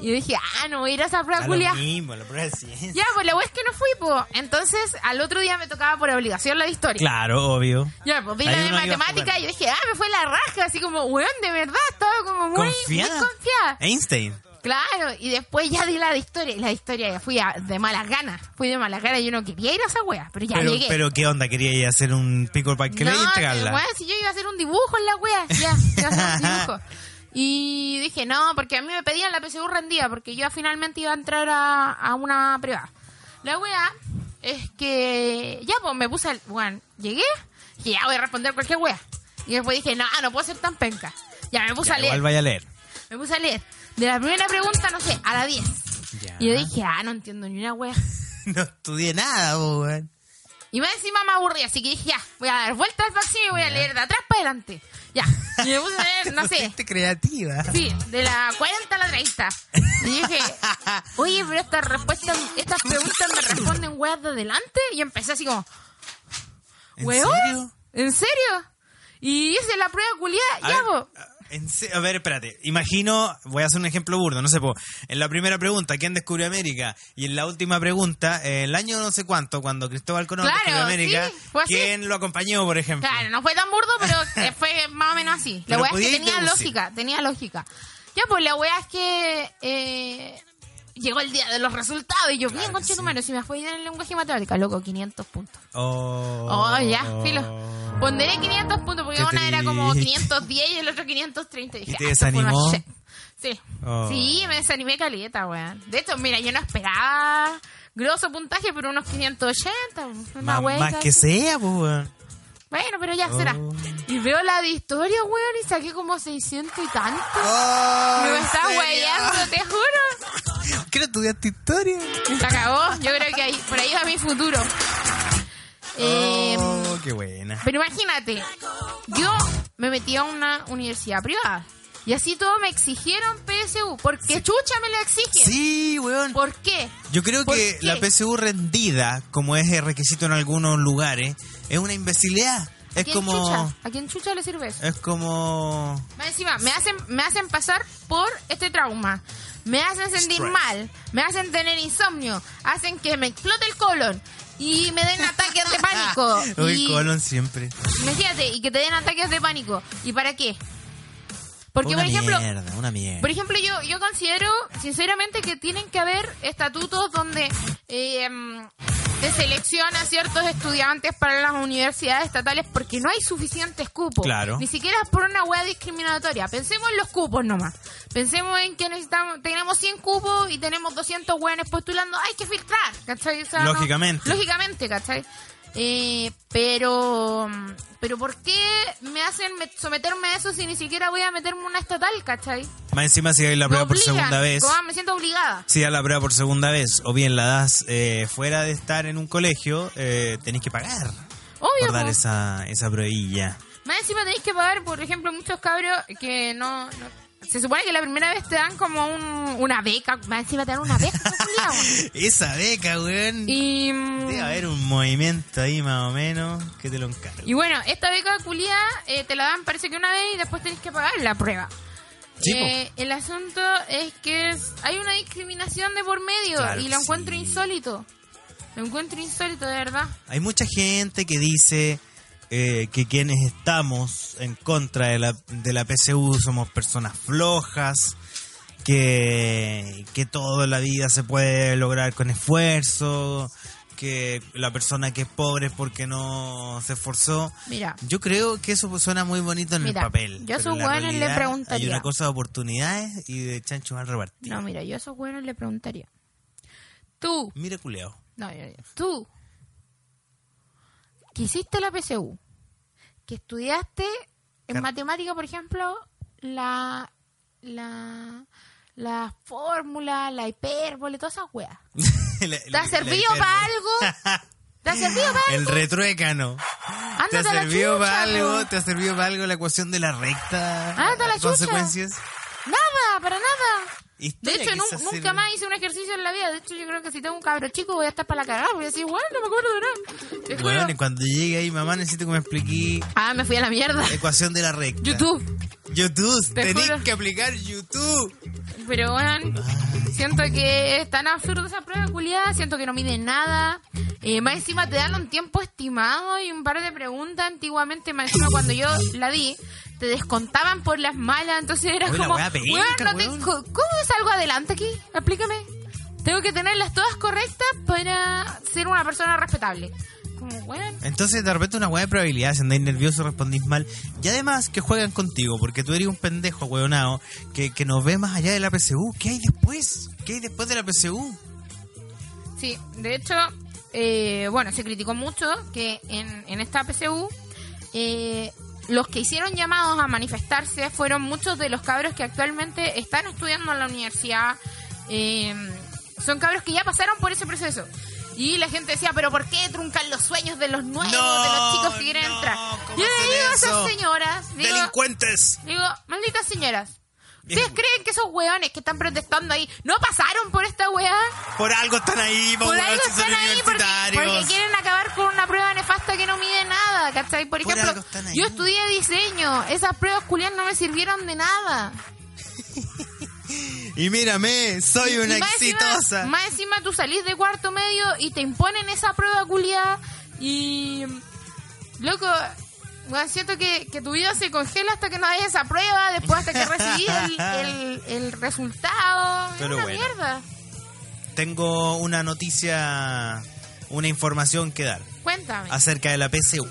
D: Y yo dije, ah, no voy a ir a esa prueba
B: A lo
D: culia.
B: mismo, la prueba de ciencia.
D: Ya, pues la wea es que no fui, po. Entonces, al otro día me tocaba por obligación la de historia.
B: Claro, obvio.
D: Ya, pues vi
B: Ahí
D: la de
B: uno iba
D: matemática y yo dije, ah, me fue la raja. Así como, weón, de verdad, estaba como muy,
B: ¿Confiada?
D: muy confiada.
B: Einstein.
D: Claro, y después ya di la de historia. Y la de historia ya fui a- de malas ganas. Fui de malas ganas. Yo no quería ir a esa wea, pero ya
B: Pero,
D: llegué.
B: pero ¿qué onda? ¿Quería ir a hacer un pico para que le
D: no,
B: entregarla?
D: weón, si yo iba a hacer un dibujo en la wea. Ya, iba a hacer un dibujo. [LAUGHS] Y dije, no, porque a mí me pedían la PSU rendida, porque yo finalmente iba a entrar a, a una privada. La wea es que ya, pues me puse, el, bueno, llegué, y ya voy a responder cualquier wea. Y después dije, no, no puedo ser tan penca. Ya me puse
B: Ya,
D: a leer.
B: igual vaya a leer.
D: Me puse a leer. De la primera pregunta, no sé, a la 10.
B: Ya.
D: Y yo dije, ah, no entiendo ni una wea. [LAUGHS]
B: No estudié nada, weón.
D: Y más encima me aburrí, así que dije, ya, voy a dar vuelta al vacío y voy a leer de atrás para adelante. Ya. Y me puse a leer, no [LAUGHS] sé.
B: Gente creativa.
D: Sí, de la 40 a la 30. Y dije, [LAUGHS] oye, pero estas respuestas, estas preguntas me responden weas de adelante. Y empecé así como,
B: ¿En
D: ¿weón?
B: serio?
D: ¿En serio? Y hice la prueba culiada, ya, po.
B: En se- a ver, espérate. Imagino, voy a hacer un ejemplo burdo, no sé, po. en la primera pregunta, ¿quién descubrió América? Y en la última pregunta, eh, el año no sé cuánto, cuando Cristóbal Colón
D: Claro,
B: descubrió América,
D: sí, fue así.
B: ¿quién lo acompañó, por ejemplo?
D: Claro, no fue tan burdo, pero [LAUGHS] eh, fue más o menos así. La wea es que tenía
B: deducir.
D: lógica, tenía lógica. Ya, pues la wea es que eh, llegó el día de los resultados y yo, bien, conche tu madre, si me fue bien en lenguaje y matemática, loco, 500 puntos.
B: Oh,
D: Oh, ya, filo. Ponderé 500 puntos porque una era como
B: triste.
D: 510 y el otro 530. Y, dije,
B: ¿Y te
D: ah,
B: desanimó?
D: Sí.
B: Oh.
D: Sí, me desanimé caleta, weón. De hecho, mira, yo no esperaba grosso puntaje, pero unos 580. Una
B: más,
D: wea
B: más que sea, pues, weón.
D: Bueno, pero ya será.
B: Oh.
D: Y veo la de historia, weón, y saqué como 600 y tanto.
B: Oh,
D: me
B: ¿en
D: está weyando, te juro.
B: ¿Qué no estudiaste historia?
D: Se acabó. Yo creo que ahí, por ahí va mi futuro. Eh,
B: oh, qué buena.
D: Pero imagínate, yo me metí a una universidad privada. Y así todo me exigieron PSU. porque chucha me lo exigen?
B: Sí, weón.
D: ¿Por qué?
B: Yo creo
D: ¿Por
B: que
D: qué?
B: la PSU rendida, como es el requisito en algunos lugares, es una imbecilidad.
D: ¿A
B: Es
D: quién
B: como...
D: chucha? ¿A quién chucha le sirve eso?
B: Es como...
D: Más encima, me hacen, me hacen pasar por este trauma. Me hacen sentir
B: Stress.
D: mal. Me hacen tener insomnio. Hacen que me explote el colon. Y me den ataques de [LAUGHS] pánico. Y,
B: colon siempre.
D: Imagínate, y que te den ataques de pánico. ¿Y para qué? Porque,
B: una
D: por ejemplo,
B: mierda, una mierda.
D: por ejemplo, yo, yo considero sinceramente que tienen que haber estatutos donde eh, em, se selecciona ciertos estudiantes para las universidades estatales porque no hay suficientes cupos.
B: Claro.
D: Ni siquiera por una hueá discriminatoria. Pensemos en los cupos nomás. Pensemos en que necesitamos, tenemos 100 cupos y tenemos 200 hueones postulando. Hay que filtrar, ¿cachai? O sea, no-
B: Lógicamente.
D: lógicamente, ¿cachai? Eh, pero, pero ¿por qué me hacen met- someterme a eso si ni siquiera voy a meterme una estatal, ¿cachai?
B: Más encima si hay la prueba por segunda vez.
D: como, me siento obligada.
B: Si das la prueba por segunda vez o bien la das eh, fuera de estar en un colegio, eh, tenés que pagar
D: Obvio.
B: por dar
D: po.
B: esa, esa pruebilla.
D: Más encima tenéis que pagar, por ejemplo, muchos cabros que no, no- Se supone que la primera vez te dan como un, una beca. Más encima te dan una beca. [LAUGHS]
B: Esa beca, weón.
D: y, mm,
B: Debe haber un movimiento ahí más o menos que te lo encargo.
D: y bueno, esta beca culia eh, te la dan parece que una vez y después tenés que pagar la prueba. Eh, el asunto es que es- hay una discriminación de por medio
B: Claro
D: y lo encuentro
B: sí.
D: insólito. Lo encuentro insólito, de verdad.
B: Hay mucha gente que dice eh, que quienes estamos en contra de la, de la PSU somos personas flojas, que, que todo en la vida se puede lograr con esfuerzo, que la persona que es pobre es porque no se esforzó.
D: Mira,
B: Yo creo que eso suena muy bonito en
D: Mira,
B: el papel.
D: yo a esos le preguntaría.
B: Hay una cosa de oportunidades y de chancho mal repartido.
D: no, mira, yo a esos buenos le preguntaría. Tú,
B: Mira, culeado.
D: No, yo- yo- Tú, que hiciste la PSU, que estudiaste en
B: Car-
D: matemática, por ejemplo, la, la, la fórmula, la hipérbole, todas esas weas. [LAUGHS] [LAUGHS] ¿Te ha servido para algo? ¿Te ha servido para
B: El
D: algo?
B: retruécano. ¿Te ha
D: Ándate a la
B: servido
D: chucha,
B: para algo? ¿Te ha servido para algo la ecuación de la recta?
D: Ándate a la chucha.
B: consecuencias?
D: Nada, para nada. De hecho, nunca
B: sirve.
D: más hice un ejercicio en la vida. De hecho, yo creo que si tengo un cabro chico voy a estar para la cagada. Voy a decir, bueno, no me acuerdo de nada.
B: Bueno, y cuando llegue ahí, mamá, necesito que me explique
D: Ah, me fui a la mierda.
B: ecuación de la recta.
D: YouTube.
B: YouTube.
D: Te juro.
B: que aplicar YouTube.
D: Pero bueno, siento que es tan absurdo esa prueba culiada, siento que no mide nada. Eh, más encima te dan un tiempo estimado y un par de preguntas. Antiguamente, más encima cuando yo la di, te descontaban por las malas, entonces era
B: Oye,
D: como,
B: wea penca,
D: "Weón, no te-
B: weón".
D: co- ¿cómo salgo adelante aquí? Explícame. Tengo que tenerlas todas correctas para ser una persona respetable. Como, weón,
B: Entonces, de repente, una hueá de probabilidad, si andáis nervioso, respondís mal. Y además, que juegan contigo, porque tú eres un pendejo, hueonado, que, que nos ve más allá de la PSU. ¿Qué hay después? ¿Qué hay después de la PSU?
D: Sí, de hecho, eh, bueno, se criticó mucho que en, en esta PSU eh, los que hicieron llamados a manifestarse fueron muchos de los cabros que actualmente están estudiando en la universidad. eh, son cabros que ya pasaron por ese proceso. Y la gente decía, pero ¿por qué truncan los sueños de los nuevos,
B: No,
D: de los chicos que quieren
B: no,
D: entrar?
B: ¿cómo
D: Yo le digo a esas señoras, digo,
B: ¡Delincuentes!
D: digo, malditas señoras. ¿Ustedes creen que esos hueones que están protestando ahí no pasaron por esta weá?
B: Por algo están ahí, po,
D: Por
B: weón,
D: algo
B: si
D: están ahí porque, quieren acabar con una prueba nefasta que no mide nada, ¿cachai? Por
B: Por
D: ejemplo, yo estudié diseño, esas pruebas culiadas no me sirvieron de nada. [LAUGHS]
B: Y mírame, soy una
D: Y más
B: exitosa.
D: Encima, más encima tú salís de cuarto medio y te imponen esa prueba culiada y... Loco, bueno, siento que, que tu vida se congela hasta que no hayas esa prueba, después hasta que recibís el, el, el resultado. Es
B: Pero
D: una
B: bueno.
D: mierda.
B: Tengo una noticia, una información que dar
D: Cuéntame.
B: acerca de la PSU.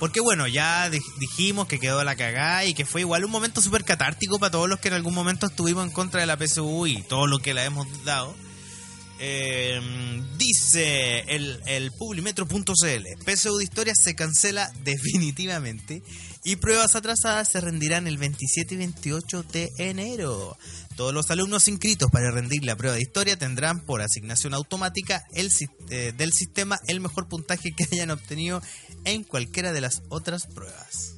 B: Porque bueno, ya di- dijimos que quedó la cagada y que fue igual un momento súper catártico para todos los que en algún momento estuvimos en contra de la PSU y todo lo que la hemos dado. Eh, dice el, el publimetro.cl, PSU de historia se cancela [LAUGHS] definitivamente y pruebas atrasadas se rendirán el 27 y 28 de enero. Todos los alumnos inscritos para rendir la prueba de historia tendrán por asignación automática el, eh, del sistema el mejor puntaje que hayan obtenido en cualquiera de las otras pruebas.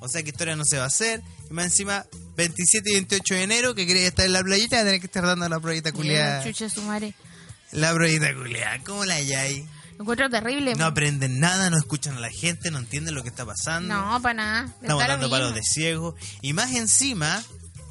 B: O sea que historia no se va a hacer. Y más encima, 27 y 28 de enero, que quería estar en la playita, va a tener que estar dando la
D: Mira,
B: culiada.
D: chucha su madre.
B: La pruebita culiada, ¿cómo la hay?
D: Lo encuentro terrible.
B: No aprenden nada, no escuchan a la gente, no entienden lo que está pasando.
D: No, para nada.
B: Estamos dando palos de ciego. Y más encima,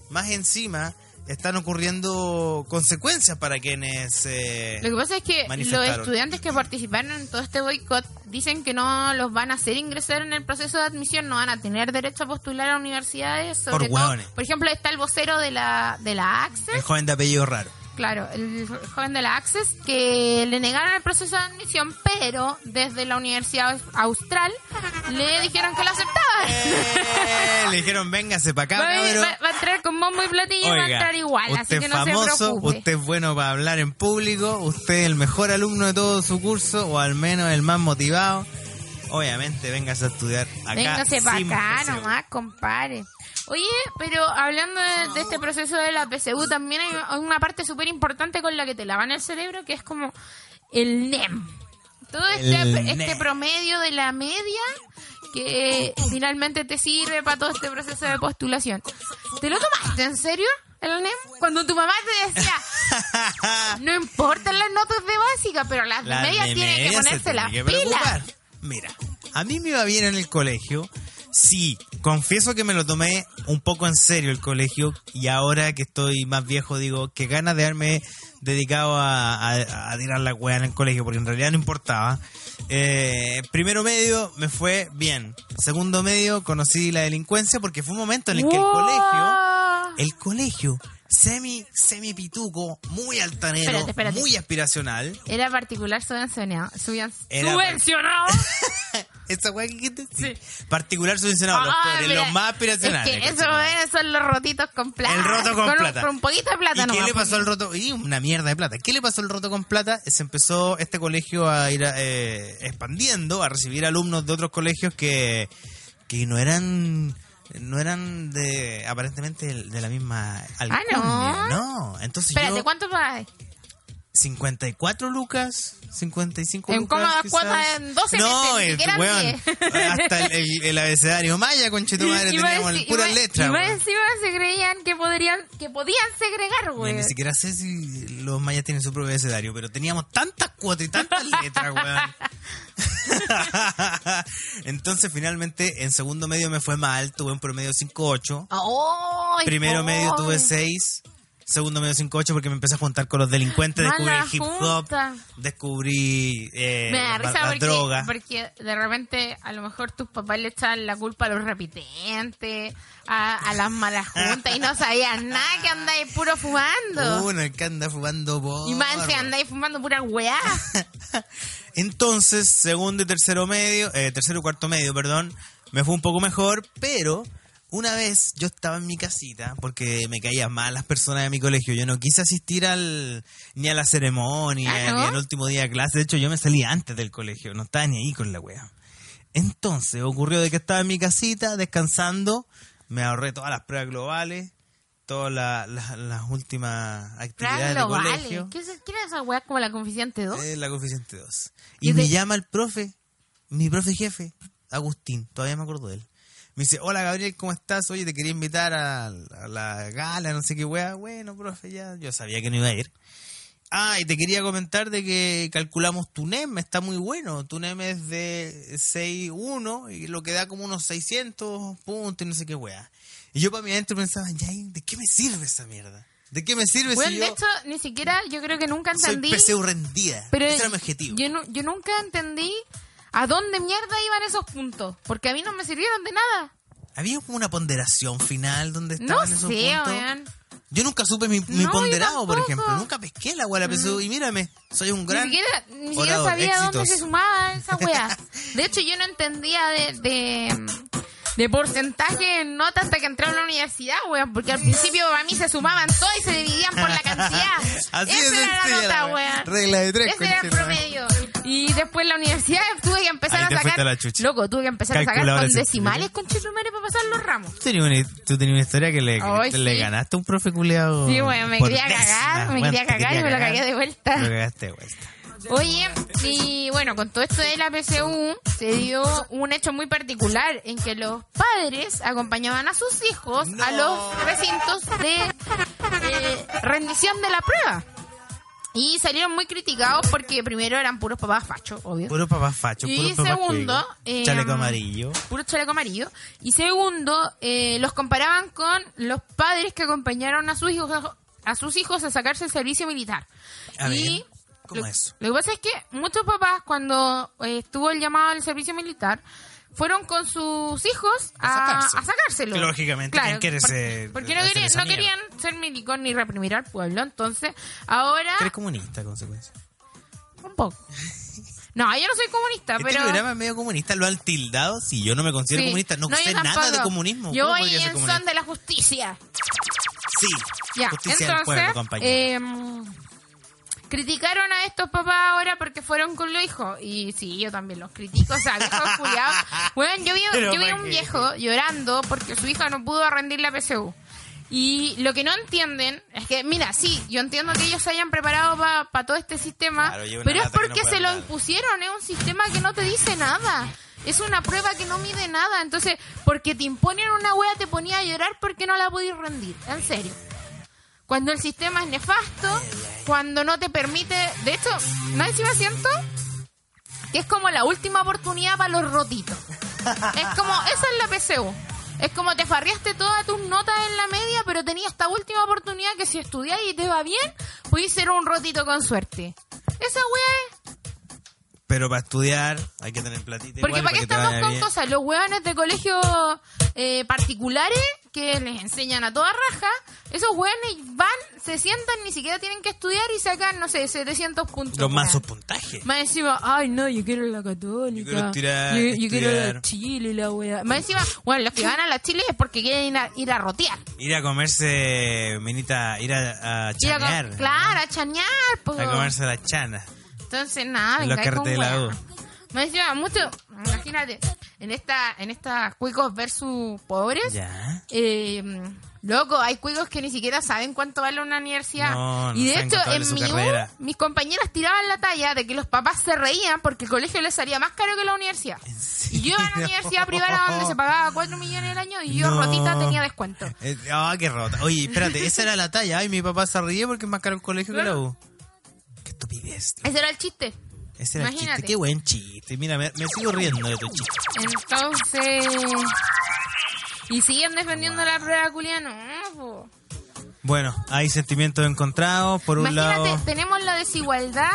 B: más encima, están ocurriendo consecuencias para quienes... eh,
D: Lo que pasa es que los estudiantes que participaron en todo este boicot dicen que no los van a hacer ingresar en el proceso de admisión, no van a tener derecho a postular a universidades. Sobre
B: Por
D: todo, por ejemplo, está el vocero de la, de la Access,
B: el joven de apellido raro.
D: Claro, el joven de la Access, que le negaron el proceso de admisión, pero desde la Universidad Austral le dijeron que lo aceptaban.
B: Eh, le dijeron, véngase para acá,
D: Va, va- va a entrar con bombo y platillo y va a entrar igual, así
B: usted
D: que
B: es
D: no se
B: famoso,
D: preocupe.
B: usted es bueno para hablar en público, usted es el mejor alumno de todo su curso, o al menos el más motivado. Obviamente, véngase a estudiar acá.
D: Véngase para acá nomás, compadre. Oye, pero hablando de, de este proceso de la PSU, también hay una parte súper importante con la que te lavan el cerebro, que es como el NEM. Todo este, este promedio de la media que finalmente te sirve para todo este proceso de postulación. ¿Te lo tomaste en serio, el NEM? Cuando tu mamá te decía, [LAUGHS] no importan las notas de básica, pero las de media tienen que ponerse las pilas.
B: Mira, a mí me iba bien en el colegio. Sí, confieso que me lo tomé un poco en serio el colegio y ahora que estoy más viejo digo que ganas de haberme dedicado a, a- a tirar la weá en el colegio porque en realidad no importaba. Eh, primero medio me fue bien. Segundo medio conocí la delincuencia porque fue un momento en el que el colegio el colegio semi semi pituco, muy altanero,
D: Espérate, espérate.
B: muy aspiracional.
D: Era particular subvencionado.
B: Era [LAUGHS]
D: subvencionado. [LAUGHS]
B: Esa weá que dijiste, sí. Particular subvencionado, los,
D: Ah,
B: pobres,
D: mira,
B: los más aspiracionales.
D: Es que eso eh, son los rotitos con plata.
B: El roto con plata.
D: Con un poquito de plata
B: ¿Y qué le pasó al
D: porque-
B: roto? Y una mierda de plata. ¿Qué le pasó al roto con plata? Se empezó este colegio a ir eh, expandiendo, a recibir alumnos de otros colegios que, que no eran no eran de aparentemente de la misma alcurnia,
D: Ah, ¿no?
B: no. Entonces
D: Espérate,
B: yo
D: ¿cuánto pagas?
B: 54 lucas, 55
D: En
B: lucas. quizás.
D: cuotas en 12
B: no,
D: meses,
B: el,
D: en
B: weón,
D: 10. [LAUGHS]
B: hasta el, el- el abecedario maya, conche tu madre,
D: Y más
B: teníamos
D: y
B: puras letras.
D: Y más
B: weón.
D: encima se creían que podrían, que podían segregar, güey.
B: Ni siquiera sé si los mayas tienen su propio abecedario, pero teníamos tantas cuotas y tantas letras, weón. [LAUGHS] Entonces, finalmente, en segundo medio me fue mal, tuve un promedio 5.8.
D: ¡Ay,
B: Primero medio tuve 6. Segundo medio 5.8 porque me empecé a juntar con los delincuentes, descubrí el hip hop, descubrí eh,
D: Me da
B: la,
D: risa
B: la
D: porque,
B: droga.
D: porque de repente a lo mejor tus papás le echaban la culpa a los repitentes, a, a las malas [LAUGHS] juntas y no sabían nada que andáis puro fumando.
B: Uno el que anda fumando porro.
D: y si andáis fumando pura weá. [LAUGHS]
B: Entonces, segundo y tercero medio, eh, tercero y cuarto medio, perdón, me fue un poco mejor, pero una vez yo estaba en mi casita porque me caían mal las personas de mi colegio. Yo no quise asistir al ni a la ceremonia
D: Ah, ¿no?
B: ni al último día de clase. De hecho, yo me salí antes del colegio, no estaba ni ahí con la wea. Entonces, ocurrió de que estaba en mi casita descansando, me ahorré todas las pruebas globales, todas la- la- las últimas actividades del colegio.
D: ¿Qué es, ¿Quién es esa weá como la coeficiente 2?
B: Es la coeficiente 2.
D: Y
B: Y me llama el profe, mi profe jefe, Agustín, todavía me acuerdo de él. Me dice, hola Gabriel, ¿cómo estás? Oye, te quería invitar a, a la gala, no sé qué wea. Bueno, profe, ya, yo sabía que no iba a ir. Ah, y te quería comentar de que calculamos tu NEM, está muy bueno. Tu NEM es de 6.1 y lo que da como unos 600 puntos y no sé qué wea. Y yo para mi adentro pensaba, ya, ¿y ¿de qué me sirve esa mierda? ¿De qué me sirve
D: Bueno,
B: si
D: de
B: yo
D: hecho, ni siquiera yo creo que nunca
B: soy
D: entendí.
B: PSU rendida?
D: Pero
B: Ese era mi objetivo.
D: Yo, yo nunca entendí a dónde mierda iban esos puntos. Porque a mí no me sirvieron de nada.
B: Había como una ponderación final donde
D: No
B: estaban
D: sé,
B: esos puntos.
D: weón.
B: Yo nunca supe mi,
D: No,
B: ponderado, por ejemplo. Nunca pesqué la weá la PSU. Y mírame, soy un gran.
D: Ni siquiera, ni siquiera sabía dónde se sumaba esa wea. [LAUGHS] De hecho, yo no entendía de, de, de porcentaje en nota hasta que entré a la universidad, weón. Porque al principio para mí se sumaban todas y se dividían por la cantidad. [LAUGHS]
B: Así
D: Esa
B: es
D: era la nota, weón.
B: Regla de tres,
D: Ese era el promedio. Y después en la universidad tuve que empezar
B: Ahí
D: a sacar.
B: la.
D: Loco, tuve que empezar a sacar con decimales con chetumare para pasar los ramos.
B: Tú tenías una, tú tenías una historia que le,
D: sí.
B: ganaste a un profe culiado.
D: Sí, weón, me quería
B: décima.
D: cagar, me quería cagar y me lo cagué de vuelta.
B: Lo cagaste de vuelta.
D: Oye, y bueno, con todo esto de la PCU se dio un hecho muy particular en que los padres acompañaban a sus hijos a los recintos de eh, rendición de la prueba. Y salieron muy criticados porque primero eran puros papás fachos, obvio.
B: Puro papá facho,
D: Y segundo, eh,
B: chaleco amarillo.
D: puro chaleco amarillo. Y segundo, eh, los comparaban con los padres que acompañaron a sus hijos a sus hijos a sacarse el servicio militar.
B: A
D: y
B: ¿cómo
D: lo,
B: eso?
D: lo que pasa es que muchos papás cuando eh, estuvo el llamado al servicio militar fueron con sus hijos
B: A
D: a, a sacárselo.
B: Lógicamente, ¿quién quiere
D: por-
B: ser-
D: Porque no querían, no querían ser milicos ni reprimir al pueblo. Entonces, ahora...
B: Eres comunista, consecuencia.
D: Un poco. No, yo no soy comunista,
B: Este
D: pero...
B: programa es medio comunista, lo han tildado. Si yo no me considero
D: Sí.
B: comunista, no,
D: yo
B: sé nada de comunismo.
D: Yo
B: ¿Cómo
D: voy en son de la justicia.
B: Sí,
D: Ya,
B: justicia del
D: entonces,
B: pueblo, compañero.
D: eh, criticaron a estos papás ahora porque fueron con los hijos. Y sí, yo también los critico. [LAUGHS] O sea, viejos culiados. Bueno, yo vi,
B: Pero
D: yo vi
B: ¿para
D: un
B: qué?
D: viejo llorando porque su hija no pudo rendir la PSU. Y lo que no entienden es que, mira, sí, yo entiendo que ellos se hayan preparado para todo este sistema,
B: Claro,
D: pero es
B: no
D: porque se lo
B: dar.
D: impusieron, es un sistema que no te dice nada. Es una prueba que no mide nada. Entonces, porque te imponen una wea, te ponía a llorar porque no la podías rendir. En serio. Cuando el sistema es nefasto, cuando no te permite. De hecho, sé si me siento que es como la última oportunidad para los rotitos. Es como, esa es la PCU. Es como te farriaste todas tus notas en la media, pero tenías esta última oportunidad que si estudiáis y te va bien, puedes ser un rotito con suerte. Esa wea es
B: Pero para estudiar hay que tener platita
D: porque
B: igual,
D: para qué estamos con
B: bien.
D: cosas, los hueones de colegios eh, particulares que les enseñan a toda raja, esos hueones van, se sientan, ni siquiera tienen que estudiar y sacan, no sé, 700 puntos.
B: Los mazos puntaje.
D: Más encima, ay no, yo quiero la católica.
B: Yo quiero tirar,
D: Yo, yo quiero la. Chile, la wea. Más encima, bueno, los que van a la Chile es porque quieren ir a, ir a rotear.
B: Ir a comerse, minita, ir a, a
D: Ir a
B: chanear.
D: claro, a chañar, po.
B: A comerse la chana.
D: Entonces, nada,
B: En
D: cae con
B: la.
D: Me decía mucho, imagínate, en esta, en estas cuicos versus pobres,
B: Ya.
D: eh, loco, hay cuicos que ni siquiera saben cuánto vale una universidad.
B: No, no
D: y de hecho, en mi U, mis compañeras tiraban la talla de que los papás se reían porque el colegio les salía más caro que la universidad. Y yo iba a una universidad privada donde se pagaba 4 millones al año y yo
B: No.
D: rotita tenía descuento.
B: Eh, Ah, qué rota. Oye, espérate, esa era la talla. Ay, mi papá se ríe porque es más caro el colegio que la U. Estupidez. tío.
D: Ese era el chiste.
B: Ese era el
D: Imagínate.
B: chiste. Qué buen chiste. Mira, me, me sigo riendo de tu chiste.
D: Entonces... Y siguen defendiendo la prueba culiano. No, po.
B: Bueno, hay sentimientos encontrados. Por un
D: Imagínate,
B: lado,
D: tenemos la desigualdad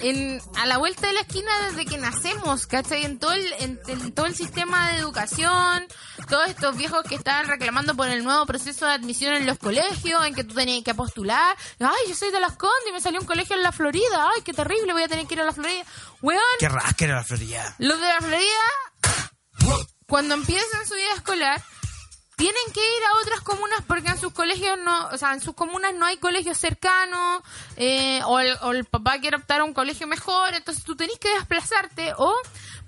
D: en, a la vuelta de la esquina desde que nacemos, ¿cachai? En todo, el, en, en todo el sistema de educación, todos estos viejos que estaban reclamando por el nuevo proceso de admisión en los colegios, en que tú tenías que postular. Ay, yo soy de Las Condes y me salió un colegio en la Florida. Ay, qué terrible, voy a tener que ir a la Florida. Weón,
B: qué rasca era la Florida.
D: los de la Florida, cuando empiezan su vida escolar, tienen que ir a otras comunas porque en sus colegios no, o sea, en sus comunas no hay colegios cercanos, eh, o, el, o el papá quiere optar a un colegio mejor, entonces tú tenés que desplazarte, o,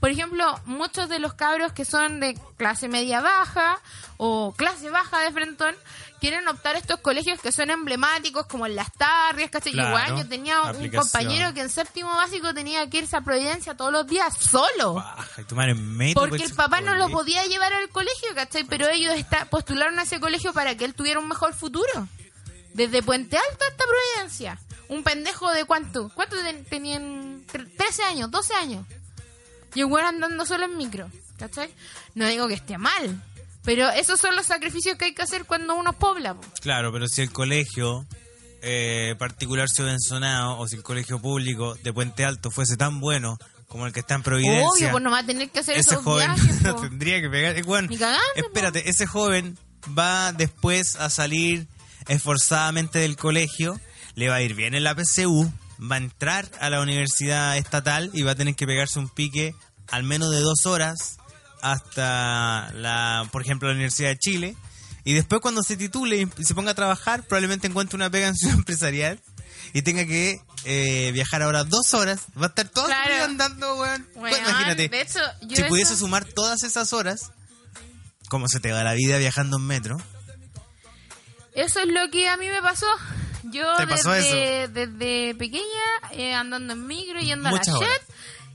D: por ejemplo, muchos de los cabros que son de clase media baja, o clase baja de Frentón, quieren optar estos colegios que son emblemáticos, como en Las Tarrias, ¿cachai?
B: Claro,
D: weón, yo tenía un compañero que en séptimo básico tenía que irse a Providencia todos los días solo.
B: Metro,
D: Porque
B: pues,
D: el papá no lo podía llevar al colegio, ¿cachai? Pero ellos está, postularon a ese colegio para que él tuviera un mejor futuro. Desde Puente Alto hasta Providencia. Un pendejo de cuánto? ¿Cuánto ten- tenían? Tre- 13 años, 12 años. Y el andando solo en micro, ¿cachai? No digo que esté mal. Pero esos son los sacrificios que hay que hacer cuando uno pobla. po.
B: Claro, pero si el colegio eh, particular subvencionado o si el colegio público de Puente Alto fuese tan bueno como el que está en Providencia,
D: Obvio, pues no va a tener que hacer
B: ese
D: esos
B: joven
D: viajes. [LAUGHS]
B: no
D: po.
B: tendría que pegar. Eh, bueno,
D: Ni cagando, po.
B: espérate, ese joven va después a salir esforzadamente del colegio, le va a ir bien en la PCU, va a entrar a la universidad estatal y va a tener que pegarse un pique al menos de dos horas hasta la, por ejemplo, la Universidad de Chile. Y después cuando se titule y se ponga a trabajar, probablemente encuentre una pega en ciudad [LAUGHS] empresarial y tenga que eh, viajar ahora dos horas. Va a estar todo el
D: Claro.
B: andando, weón. Pues
D: Weón,
B: imagínate,
D: de hecho, yo
B: si
D: eso-
B: pudiese sumar todas esas horas, ¿cómo se te va la vida viajando en metro?
D: Eso es lo que a mí me pasó. Yo
B: ¿Te pasó
D: desde, desde pequeña eh, andando en micro, yendo
B: Muchas
D: a la
B: horas.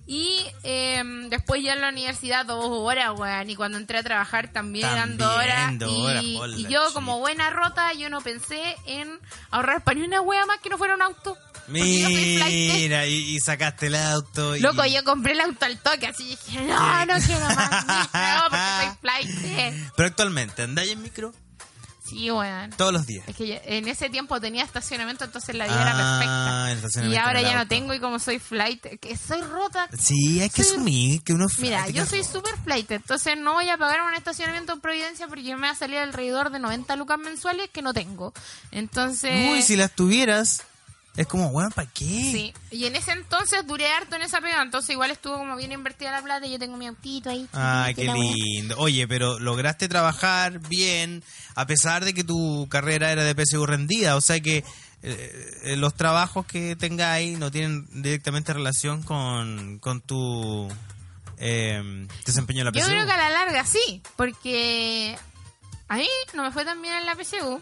D: Y eh, después ya en la universidad dos horas, weón. Y cuando entré a trabajar también, eran dos
B: También,
D: horas. y,
B: horas,
D: yo como buena rota, yo no pensé en ahorrar para ni una wea más que no fuera un auto.
B: Mira, y, y sacaste el auto. Y...
D: Loco, yo compré el auto al toque, así dije, no, no quiero más [LAUGHS] micro, porque soy flight.
B: Pero actualmente, ¿andáis en micro?
D: Sí, weón.
B: Todos los días.
D: Es que yo- en ese tiempo tenía estacionamiento, entonces la vida
B: Ah,
D: era perfecta. Y ahora ya no tengo y como soy flight, que soy rota.
B: Sí, hay que
D: Soy-
B: asumir que uno...
D: Mira, yo soy super flight, entonces no voy a pagar un estacionamiento en Providencia porque me va a salir alrededor de 90 lucas mensuales que no tengo. Entonces...
B: Uy, si las tuvieras, es como, weón, ¿para qué?
D: Sí, y en ese entonces duré harto en esa pega, entonces igual estuvo como bien invertida la plata y yo tengo mi autito ahí.
B: Ay,
D: chiquitito,
B: qué lindo. Oye, pero lograste trabajar bien, a pesar de que tu carrera era de PSU rendida. O sea que eh, los trabajos que tengáis no tienen directamente relación con, con tu eh, desempeño en la
D: Yo
B: PSU.
D: creo que a la larga sí, porque a mí no me fue tan bien en la PSU.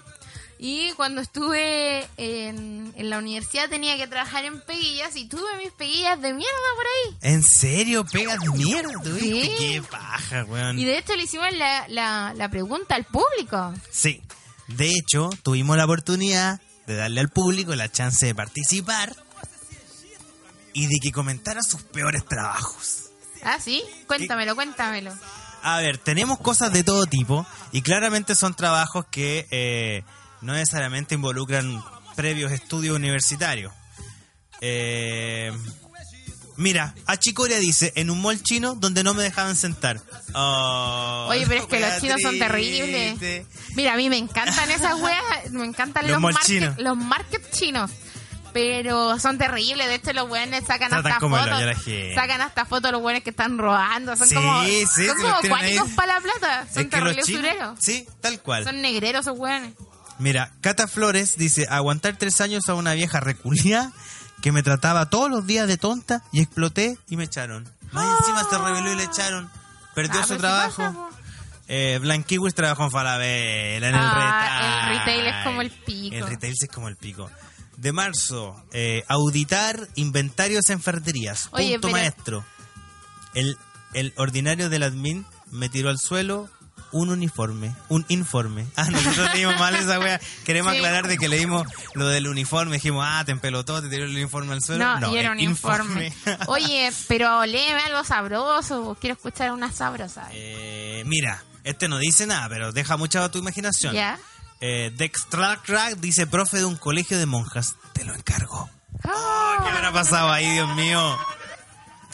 D: Y cuando estuve en, en la universidad tenía que trabajar en peguillas y tuve mis peguillas de mierda por ahí.
B: ¿En serio? ¿Pegas de mierda?
D: Sí.
B: Qué paja, weón.
D: Y de hecho le hicimos la, la, la pregunta al público.
B: Sí. De hecho, tuvimos la oportunidad de darle al público la chance de participar y de que comentara sus peores trabajos.
D: Ah, sí, cuéntamelo, cuéntamelo.
B: A ver, tenemos cosas de todo tipo y claramente son trabajos que eh, no necesariamente involucran previos estudios universitarios. Eh, mira, Achicoria dice, en un mall chino donde no me dejaban sentar. Oh,
D: Oye, pero es que los chinos son terribles. Mira, a mí me encantan esas weas, me encantan
B: Los
D: los, market,
B: chinos.
D: los market chinos. Pero son terribles, de hecho los weones sacan
B: Tratan
D: hasta fotos.
B: a.
D: Sacan hasta fotos los weones que están robando. Son
B: Sí,
D: como,
B: sí,
D: son como para la plata. Son
B: Es
D: terribles
B: chinos, sí, tal cual.
D: Son negreros esos weones.
B: Mira, Cata Flores dice, aguantar tres años a una vieja reculia que me trataba todos los días de tonta y exploté y me echaron. Más encima se rebeló y le echaron. Perdió
D: Ah,
B: su trabajo.
D: pasa,
B: eh, Blanquiwis trabajó en Falabella, en el
D: Ah,
B: retail.
D: el retail es como el pico.
B: El retail es como el pico. De marzo, eh, auditar inventarios en ferreterías.
D: Oye,
B: Punto
D: pero-
B: maestro. El, el ordinario del admin me tiró al suelo un uniforme, un informe. [LAUGHS] Ah, nosotros leímos mal esa wea. Queremos
D: Sí.
B: aclarar de que leímos lo del uniforme. Dijimos, ah, te empelotó, te tiró el uniforme al suelo.
D: No, y era un informe. Oye, [LAUGHS] pero léeme algo sabroso. Quiero escuchar una sabrosa.
B: Eh, mira, este no dice nada, pero deja mucha a tu imaginación.
D: ¿Ya?
B: Eh, Dextrack dice, profe de un colegio de monjas, te lo encargo.
D: Ah.
B: ¿Qué me habrá pasado ahí, Dios mío?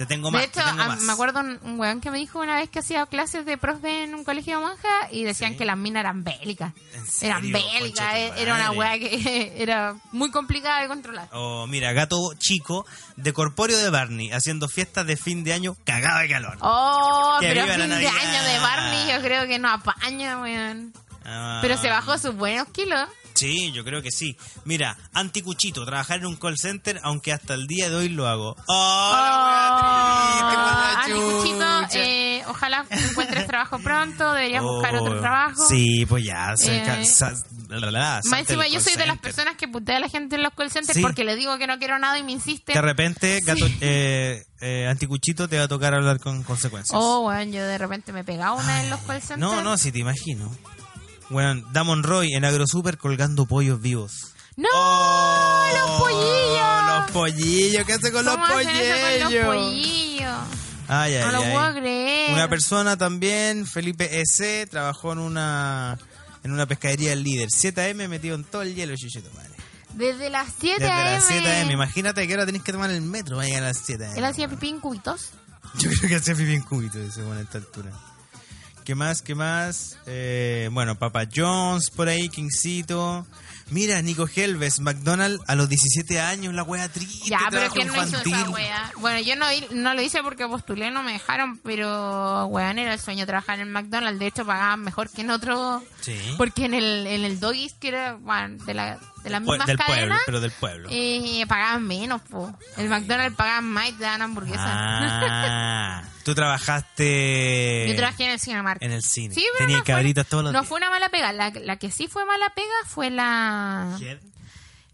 B: Te tengo más,
D: De hecho,
B: te tengo
D: a-
B: más.
D: me acuerdo un, weón que me dijo una vez que hacía clases de profe en un colegio de monjas y decían
B: Sí.
D: que las minas eran bélicas. Eran bélicas,
B: tu
D: era una weá que [LAUGHS] era muy complicada de controlar.
B: Oh, mira, gato chico de Corpóreo de Barney haciendo fiestas de fin de año cagado de calor.
D: Oh,
B: Que
D: pero fin de año de Barney yo creo que no apaña, weón.
B: Ah.
D: Pero se bajó sus buenos kilos.
B: Sí, yo creo que sí. Mira, anticuchito, trabajar en un call center, aunque hasta el día de hoy lo hago. ¡Oh, la wea triste, por la
D: Andy Cuchito,
B: chucha!
D: eh, ojalá encuentres trabajo pronto. Deberías buscar
B: Oh,
D: otro trabajo.
B: Sí, pues ya.
D: Eh, Más encima, yo soy de las
B: center.
D: personas que putea a la gente en los call centers
B: Sí.
D: porque le digo que no quiero nada y me insisten.
B: De repente, gato, eh, eh, anticuchito te va a tocar hablar con consecuencias.
D: Oh, bueno, yo de repente me pegaba una en los call centers.
B: no, no, sí te imagino. Bueno, Damon Roy en AgroSuper colgando pollos vivos.
D: ¡No!
B: ¡Oh!
D: ¡Los pollillos!
B: Los pollillos, ¿qué hace con los
D: ¿Cómo hacen eso con los
B: pollillos?
D: pollillos?
B: Ay, ay,
D: No lo
B: ay.
D: puedo creer.
B: Una persona también, Felipe S., trabajó en una en una pescadería del líder. 7am metido en todo el hielo, chuchito madre.
D: Desde las 7
B: Desde
D: a.m.
B: las 7am. Imagínate que ahora tenés que tomar el metro para llegar a las 7am.
D: Él hacía pipí en cubitos.
B: Yo creo que hace pipí en cúbito según esta altura. ¿Qué más? ¿Qué más? Eh, bueno, Papa Jones por ahí, Kingcito. Mira, Nico Helves, McDonald's a los 17 años, la wea triste.
D: Ya, pero ¿quién no hizo esa wea? Bueno, yo no, no lo hice porque postulé, no me dejaron, pero weón, era el sueño trabajar en McDonald's. De hecho, pagaban mejor que en otro.
B: Sí.
D: Porque en el, en el Doggies, que era bueno, de, la, de las mismas
B: del pueblo,
D: cadenas,
B: pero del pueblo.
D: eh, pagaban menos, po. El McDonald's pagaban más y te daban hamburguesas.
B: Ah, [LAUGHS] tú trabajaste
D: Yo trabajé en el Cinemark.
B: en el cine.
D: Sí, pero
B: Tenía
D: no fue-
B: todos los
D: No
B: días.
D: fue una mala pega. La, la que sí fue mala pega fue la...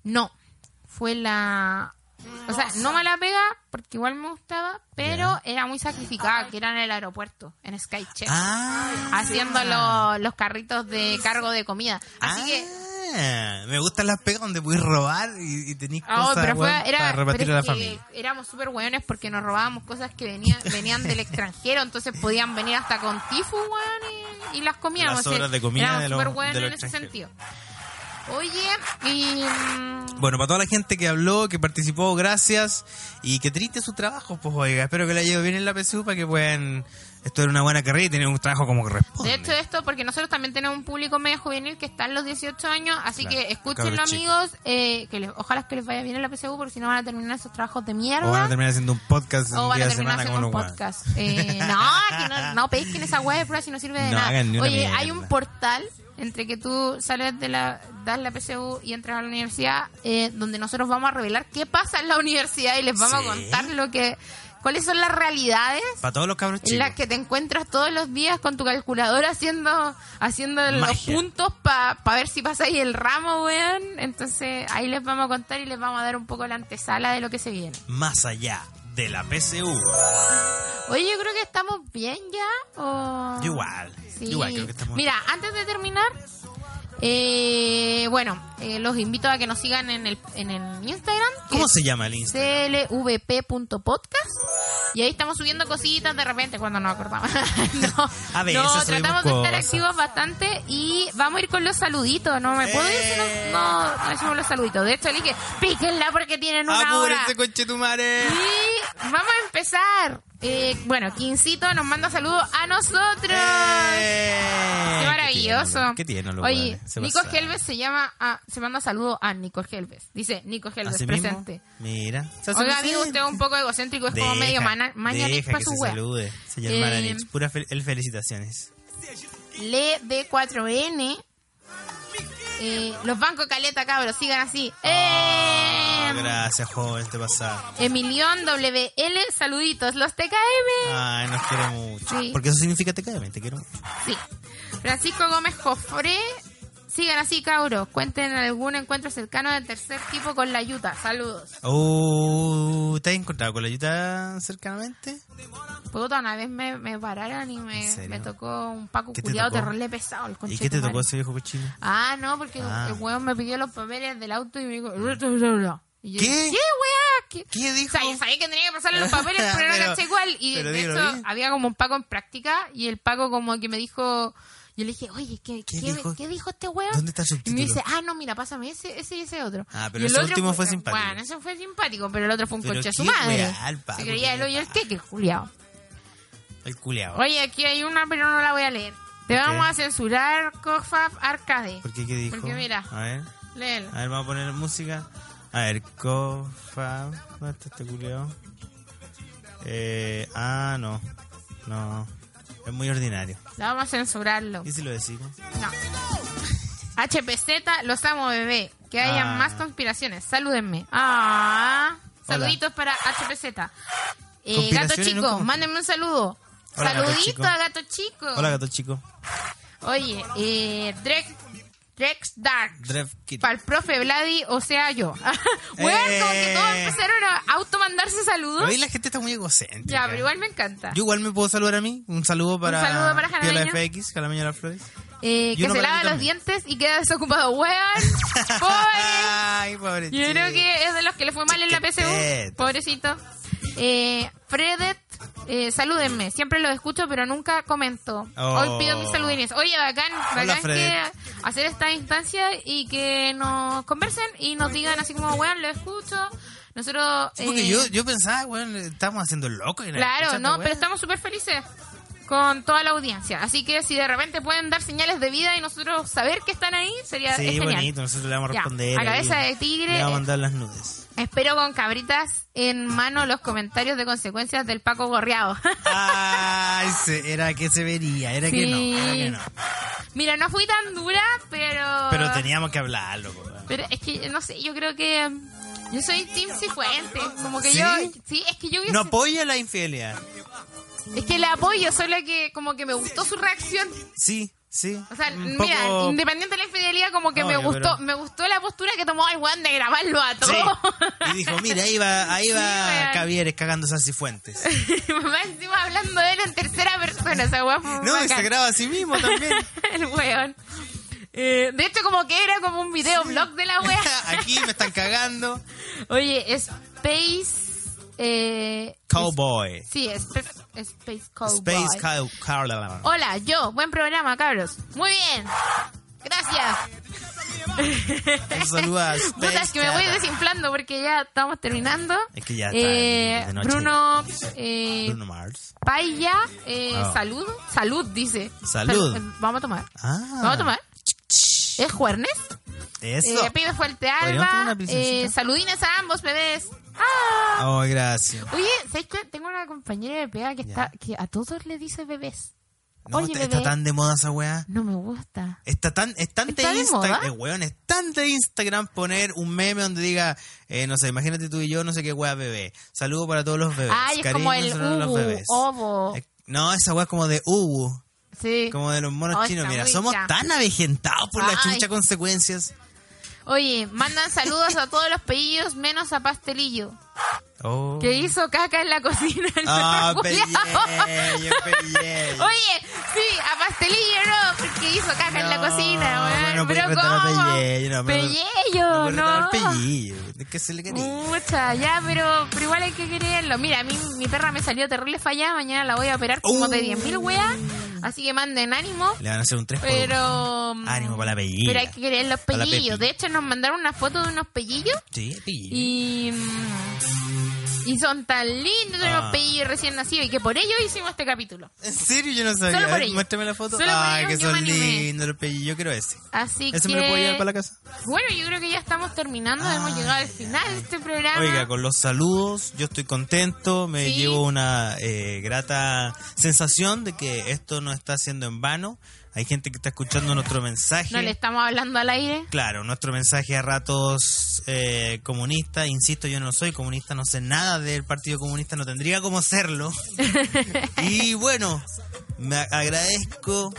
D: No, fue la... O sea, no mala pega, porque igual me gustaba, pero era muy sacrificada, que era en el aeropuerto, en Skycheck,
B: Ah,
D: haciendo lo- los carritos de cargo de comida. Así que...
B: Ah, me gustan las pegas donde puedes robar y, y tenés
D: Ah,
B: cosas
D: pero fue,
B: weón,
D: era,
B: para repartir
D: pero
B: a la
D: que
B: familia.
D: éramos súper hueones porque nos robábamos cosas que venían, venían del [LAUGHS] extranjero, entonces podían venir hasta con tifus, weón, y, y las comíamos.
B: Las sobras de comida de los- de los
D: en ese sentido. Oye, y... mm,
B: Bueno, para toda la gente que habló, que participó, gracias. Y qué triste su trabajo, pues oiga. Espero que le haya ido bien en la PSU para que puedan estudiar una buena carrera y tener un trabajo como corresponde.
D: De hecho, esto porque nosotros también tenemos un público medio juvenil que está en los 18 años, así
B: Claro,
D: que escúchenlo, amigos, eh, que les, ojalá que les vaya bien en la PSU, porque si no van a terminar esos trabajos de mierda.
B: o van a terminar haciendo un podcast
D: O
B: un
D: van
B: día
D: a terminar haciendo un podcast. Eh, no, que no, no pesquen esa web de prueba si no sirve de
B: No
D: nada. Oye,
B: mierda.
D: hay un portal entre que tú sales de la, das la PSU y entras a la universidad, eh, donde nosotros vamos a revelar qué pasa en la universidad y les vamos
B: Sí.
D: a contar lo que, cuáles son las realidades
B: Para todos los cabros
D: en
B: chicos.
D: las que te encuentras todos los días con tu calculadora haciendo haciendo los puntos para ver si pasa ahí el ramo, weón. Entonces ahí les vamos a contar y les vamos a dar un poco la antesala de lo que se viene.
B: Más allá de la PSU.
D: Oye, yo creo que estamos bien ya. ¿o?
B: Igual.
D: Sí.
B: Igual creo que estamos
D: Mira, antes de terminar, eh, bueno, eh, los invito a que nos sigan en el, en el Instagram.
B: ¿Cómo se llama el Instagram?
D: clvp.podcast y ahí estamos subiendo cositas de repente cuando nos acordamos. [LAUGHS] no,
B: A
D: no, tratamos de estar activos bastante y vamos a ir con los saluditos. No me puedo ir si
B: Eh.
D: no, no, no decimos los saluditos. De hecho, le dije, píquenla porque tienen una hora.
B: ¡Apúrense, conchetumare!
D: Y vamos a empezar. Eh, bueno, Quincito nos manda saludos a nosotros.
B: ¡Eh!
D: Qué maravilloso.
B: Qué los
D: Oye,
B: se
D: Nico. Helves se llama, a- se manda saludos a Nico Helves. Dice Nico Helves presente.
B: Mira.
D: Oiga, amigo, usted es un poco egocéntrico, es como medio mañanix para
B: que
D: su
B: se
D: wea.
B: salude, señor
D: Eh,
B: Mananix. Pura fel- el felicitaciones.
D: Le B4N. Eh, los bancos caleta, cabros, sigan así. Eh,
B: Gracias, joven, te pasa.
D: Emilión WL, saluditos, los TKM.
B: Ay, nos quiere mucho.
D: Sí.
B: Porque eso significa cae, te quiero mucho.
D: Sí. Francisco Gómez Jofré. Sigan así, cabros. Cuenten algún encuentro cercano del tercer tipo con la Yuta. Saludos.
B: Oh, ¿te has encontrado con la ayuda cercanamente?
D: Puta, una vez me, me pararon y me, me tocó un Paco
B: ¿Qué te
D: culiado
B: tocó?
D: terrible pesado. El
B: ¿Y qué te tocó ese viejo cochino?
D: Ah, no, porque
B: Ah.
D: el weón me pidió los papeles del auto y me dijo... "Bla, bla, bla, bla". Y yo,
B: ¿Qué?
D: ¿Qué, weá? ¿Qué?
B: ¿Qué dijo?
D: O sea, yo sabía que tenía que pasarle los papeles, [LAUGHS] pero no caché igual. Y de hecho, había como un Paco en práctica y el Paco como que me dijo... Yo le dije, oye, ¿qué,
B: ¿Qué
D: qué,
B: dijo?
D: qué dijo este weón?
B: ¿Dónde está el
D: Y me
B: subtítulo?
D: dice, ah, no, mira, pásame ese, ese y ese otro.
B: Ah, pero
D: Y el
B: ese
D: otro
B: último fue simpático.
D: Bueno, ese fue simpático, pero el otro fue un coche a su madre.
B: weá, el Paco,
D: Se creía el hoyo el queque, el culiao.
B: El culeado.
D: Oye, aquí hay una, pero no la voy a leer. Te vamos a censurar, Cofab Arcade.
B: ¿Por qué qué dijo?
D: Porque mira.
B: A ver,
D: Léelo.
B: a ver, vamos a poner música. A ver, Cofab. ¿Dónde está este culeado? Eh, ah, no. No. Es muy ordinario.
D: La vamos a censurarlo.
B: ¿Y si lo decimos?
D: No. HPZ, los amo, bebé. Que haya
B: Ah.
D: más conspiraciones. Salúdenme. Ah,
B: Hola.
D: saluditos para HPZ. Eh, gato chico, mándenme un saludo.
B: Hola,
D: Saludito a gato chico.
B: Hola, gato chico.
D: Oye, eh, Drex, Drex Dark.
B: Drev Kid.
D: Para el profe Vladi, o sea, yo. [LAUGHS] Weón, como que todos
B: Eh.
D: empezaron a automandarse saludos.
B: Hoy la gente está muy egocéntrica.
D: Ya, pero igual me encanta.
B: Yo igual me puedo saludar a mí. Un saludo para,
D: Un saludo para
B: Piola
D: Jalameño.
B: FX, Jalameño de las Flores.
D: Eh, que se lava los dientes y queda desocupado. Weón, [LAUGHS] pobre.
B: Ay,
D: Yo creo que es de los que le fue mal en la PSU. Pobrecito. Eh, Fredet, eh, salúdenme. Siempre los escucho, pero nunca comento.
B: Oh.
D: Hoy pido mis saludines. Oye, bacán, bacán que hacer esta instancia y que nos conversen y nos digan así como, weón, lo escucho. Nosotros...
B: Sí, porque
D: eh,
B: yo, yo pensaba, bueno, estamos haciendo loco. y la
D: Claro, no, pero estamos súper felices con toda la audiencia. Así que si de repente pueden dar señales de vida y nosotros saber que están ahí, sería es
B: Sí,
D: genial.
B: bonito, nosotros le vamos a
D: Ya,
B: responder.
D: a cabeza de tigre,
B: Le vamos a
D: eh,
B: mandar las nudes.
D: Espero con cabritas en mano los comentarios de consecuencias del Paco Gorreado. [LAUGHS]
B: Ay, era que se vería, era que no, era que no.
D: Mira, no fui tan dura, pero...
B: Pero teníamos que hablarlo.
D: Pero es que, no sé, yo creo que... Yo soy Team Cifuentes. Como que
B: ¿Sí?
D: yo... Sí, es que yo... hubiese-
B: No apoya la infidelidad.
D: es que le apoyo, solo que como que me gustó su reacción.
B: Sí, sí.
D: O sea, mira,
B: poco-
D: independiente de la infidelidad, como que me gustó,
B: pero-
D: me gustó la postura que tomó el weón de grabarlo a todo.
B: Sí. Y dijo, mira, ahí va, [LAUGHS] ahí va. Cavieres cagándose a Cifuentes. [LAUGHS]
D: Más encima hablando de él en tercera persona, esa weón
B: No, y
D: bacán.
B: se graba a sí mismo también. [LAUGHS]
D: el weón. Eh, de hecho, como que era como un video blog de la wea.
B: Aquí me están cagando.
D: Oye, Space. Eh,
B: Cowboy.
D: sí, Sp- Space Cowboy.
B: Space Cow...
D: Hola, yo. Buen programa, cabros. Muy bien. Gracias.
B: Un saludo a [LAUGHS] Space
D: Puta, es que me voy desinflando porque ya estamos terminando.
B: Es que ya está
D: Eh,
B: de noche.
D: Bruno, eh,
B: Bruno Mars.
D: Paya, eh,
B: Ah.
D: salud. Salud, dice.
B: Salud.
D: Sal- eh, vamos a tomar.
B: Ah.
D: Vamos a tomar. ¿Es jueves?
B: Eso.
D: Eh, pibe fuerte
B: ¿Podríamos tomar
D: Alba. Eh, saludines a ambos bebés. ¡Ah!
B: Oh, gracias.
D: Oye, ¿sabes qué? Tengo una compañera de pega que está que a todos le dice bebés.
B: No,
D: Oye,
B: está,
D: bebé.
B: tan de moda esa weá.
D: No me gusta.
B: Está tan, es tan
D: ¿Está
B: de? Instagram, eh, weón, es tan de Instagram poner un meme donde diga, eh, no sé, imagínate tú y yo, no sé qué weá bebé. Saludo para todos los bebés.
D: Ay, es como el
B: a los
D: ubu,
B: bebés.
D: ovo.
B: Eh, No, esa weá es como de ubu,
D: Sí.
B: como de los monos
D: Oh,
B: chinos. Mira, somos tan avejentados por las
D: Ay.
B: chucha consecuencias.
D: Oye, mandan saludos a todos los pellillos menos a Pastelillo,
B: Oh.
D: que hizo caca en la cocina. el
B: pelleyo.
D: Oye, sí, a Pastelillo no, porque hizo caca en la cocina, weón.
B: no
D: pero ¿cómo?
B: Pelleyo, no, No que se le quería.
D: Mucha, ya, pero, pero igual hay que quererlo. Mira, a mí mi perra me salió terrible fallada. Mañana la voy a operar como
B: Uh.
D: de 10.000 weas. Así que manden ánimo.
B: Le van a hacer un 3 por uno.
D: Pero. mm,
B: Ánimo para la pellilla.
D: Pero hay que querer los pellillos. De hecho, nos mandaron una foto de unos pellillos.
B: Sí, pellillo.
D: Y. Y son tan lindos
B: Ah.
D: unos pellillos recién nacidos. Y que por ello hicimos este capítulo.
B: ¿En serio? Yo no sabía.
D: Solo por
B: A ver,
D: ello.
B: Muéstrame la foto.
D: Solo por
B: Ay, que son lindos los pellillos. Yo quiero ese.
D: Así
B: ¿Ese
D: que.
B: me lo puedo llevar para la casa?
D: Bueno, yo creo que ya estamos terminando. Hemos llegado al final de este programa.
B: Oiga, con los saludos, yo estoy contento, me
D: Sí.
B: llevo una eh, grata sensación de que esto no está siendo en vano. Hay gente que está escuchando nuestro mensaje.
D: No le estamos hablando al aire.
B: Claro, nuestro mensaje a ratos eh, comunista, insisto, yo no soy comunista, no sé nada del Partido Comunista, no tendría cómo serlo. [LAUGHS] y bueno, me agradezco,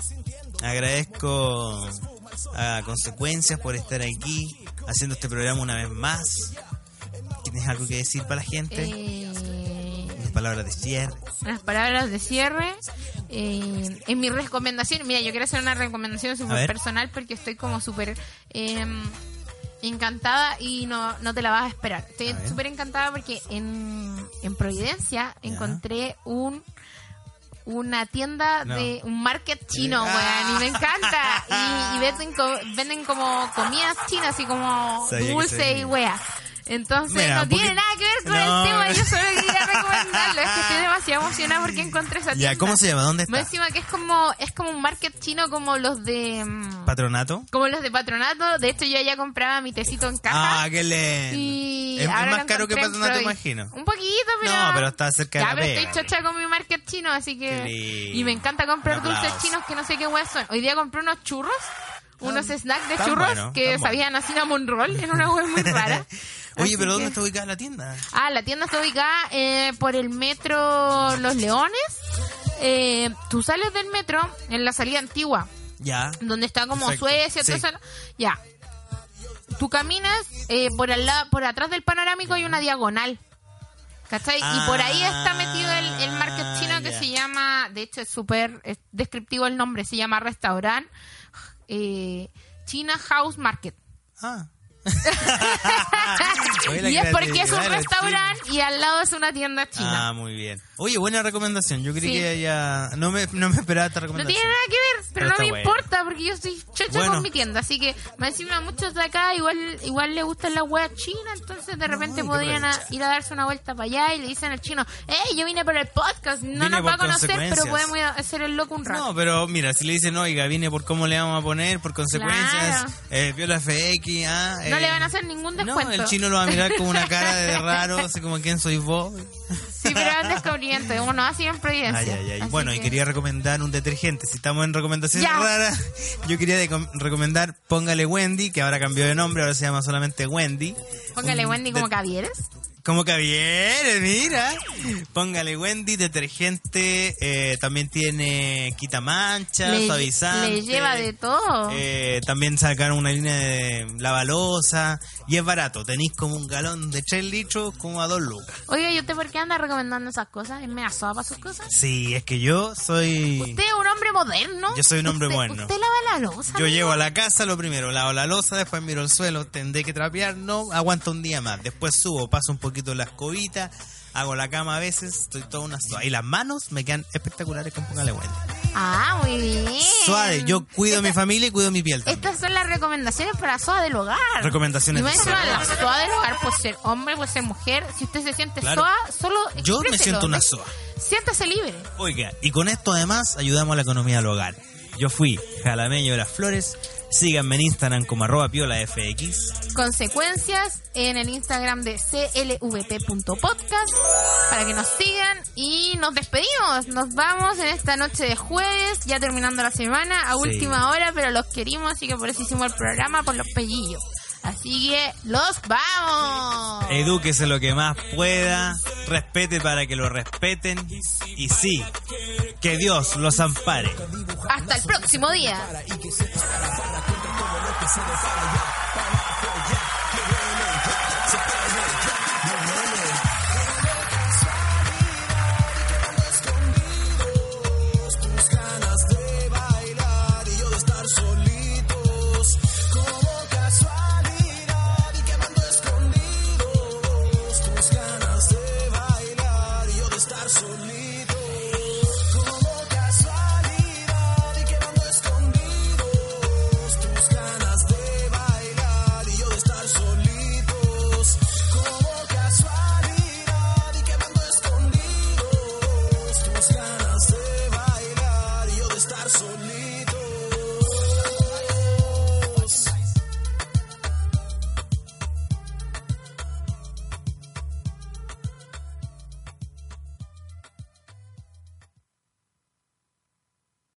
B: agradezco a Consecuencias por estar aquí haciendo este programa una vez más. ¿Tienes algo que decir para la gente?
D: Eh,
B: palabras de cierre.
D: unas palabras de cierre. Eh, en mi recomendación, mira, yo quiero hacer una recomendación súper personal porque estoy como súper eh, encantada y no, no te la vas a esperar. Estoy súper encantada porque en, en Providencia
B: Ya.
D: encontré un una tienda
B: No.
D: de un market chino,
B: Ah.
D: weón, y me encanta. [LAUGHS] Y, y venden, co- venden como comidas chinas y como
B: Sabía
D: dulce y wea. Entonces
B: Mira,
D: no tiene nada que ver con
B: No.
D: el tema, yo solo quería [LAUGHS] recomendarlo. Es que estoy demasiado emocionada porque encontré esa tienda.
B: Ya, ¿cómo se llama? ¿Dónde
D: Más
B: está?
D: encima que es como, es como un market chino como los de mm,
B: ¿Patronato?
D: como los de patronato. De hecho yo ya compraba mi tecito en caja.
B: Ah, qué lindo.
D: y
B: Es, es
D: ahora
B: más caro que Patronato, imagino.
D: Un poquito, pero.
B: No, pero está cerca de
D: Ya,
B: la
D: pero
B: pega.
D: estoy chocha con mi market chino, así que. Y me encanta comprar dulces chinos que no sé qué hueá son. Hoy día compré unos churros. unos snacks de churros
B: bueno,
D: que sabían a cinnamon roll en una web muy rara. [LAUGHS]
B: Oye, pero ¿dónde
D: que-
B: está ubicada la tienda?
D: Ah, la tienda está ubicada eh, por el metro Los Leones. Eh, tú sales del metro en la salida antigua,
B: Ya.
D: donde está como
B: Perfecto,
D: Suecia,
B: sí.
D: todo. Ya. Tú caminas eh, por al lado, por atrás del panorámico hay una diagonal. ¿Cachai? y por ahí está metido el, el market chino que
B: Ah,
D: se llama, de hecho es súper es descriptivo el nombre, se llama restaurant eh, China House Market.
B: Ah. [LAUGHS]
D: Y es porque es un restaurante y al lado es una tienda china.
B: Ah, muy bien. Oye, buena recomendación. Yo creí
D: Sí.
B: que ya... No me, no me esperaba esta
D: No
B: recomendación.
D: tiene nada que ver, pero,
B: Pero
D: no me importa porque yo soy chocha
B: Bueno.
D: con mi tienda. Así que, más encima, a muchos de acá igual igual le gustan las weas chinas. Entonces, de repente podrían a- ir a darse una vuelta para allá y le dicen al chino: ¡Ey, yo vine por el podcast! No
B: Vine
D: nos va a conocer, pero podemos ir a hacer el loco un rato.
B: No, pero mira, si le dicen, oiga, viene por cómo le vamos a poner, por consecuencias,
D: Claro.
B: eh, viola FX, ah,
D: No
B: eh,
D: le van a hacer ningún
B: No,
D: descuento.
B: el chino lo va a mirar con una cara de [LAUGHS] raro, así como, ¿quién sois vos?
D: Sí, pero es un descubrimiento. Uno Providencia.
B: Ay, ay, ay. Bueno, y
D: que-
B: quería recomendar un detergente. Si estamos en recomendaciones
D: Ya.
B: raras, yo quería recomendar Póngale Wendy, que ahora cambió de nombre, ahora se llama solamente Wendy.
D: Póngale
B: Un
D: Wendy como Cavieres.
B: Como Cavieres, mira. Póngale Wendy, detergente, eh, también tiene quita mancha,
D: Le,
B: suavizante.
D: le lleva de todo.
B: Eh, también sacaron una línea de lavalosa y es barato. Tenéis como un galón de 3 litros como a 2 lucas.
D: Oiga, ¿y usted por qué anda recomendando esas cosas? ¿Es soa para sus cosas?
B: Sí, es que yo soy...
D: Usted es un hombre moderno.
B: Yo soy un hombre
D: Usted-
B: moderno.
D: Usted lava la losa.
B: Yo
D: amigo?
B: llego a la casa, lo primero, lavo la losa, después miro el suelo, tendré que trapear, no, aguanto un día más. Después subo, paso un poquito la escobita, hago la cama a veces, estoy toda una suave. Y las manos me quedan espectaculares con Póngale Wendy.
D: Ah, muy bien.
B: Suave, yo cuido mi familia y cuido mi piel también.
D: Estas son las recomendaciones para SOA del hogar.
B: Recomendaciones
D: y
B: de SOA.
D: la SOA del hogar puede ser hombre, puede ser mujer. Si usted se siente
B: Claro.
D: SOA, solo
B: Yo me siento una SOA.
D: Siéntase libre.
B: Oiga, y con esto además ayudamos a la economía del hogar. Yo fui Jalameño de las Flores, síganme en Instagram como arroba piolafx.
D: Consecuencias en el Instagram de clvp.podcast para que nos sigan y nos despedimos. Nos vamos en esta noche de jueves, ya terminando la semana, a
B: Sí.
D: última hora, pero los querimos, así que por eso hicimos el programa por los pellillos. Así que los vamos.
B: Edúquese lo que más pueda, respete para que lo respeten y sí, que Dios los ampare.
D: Hasta el próximo día.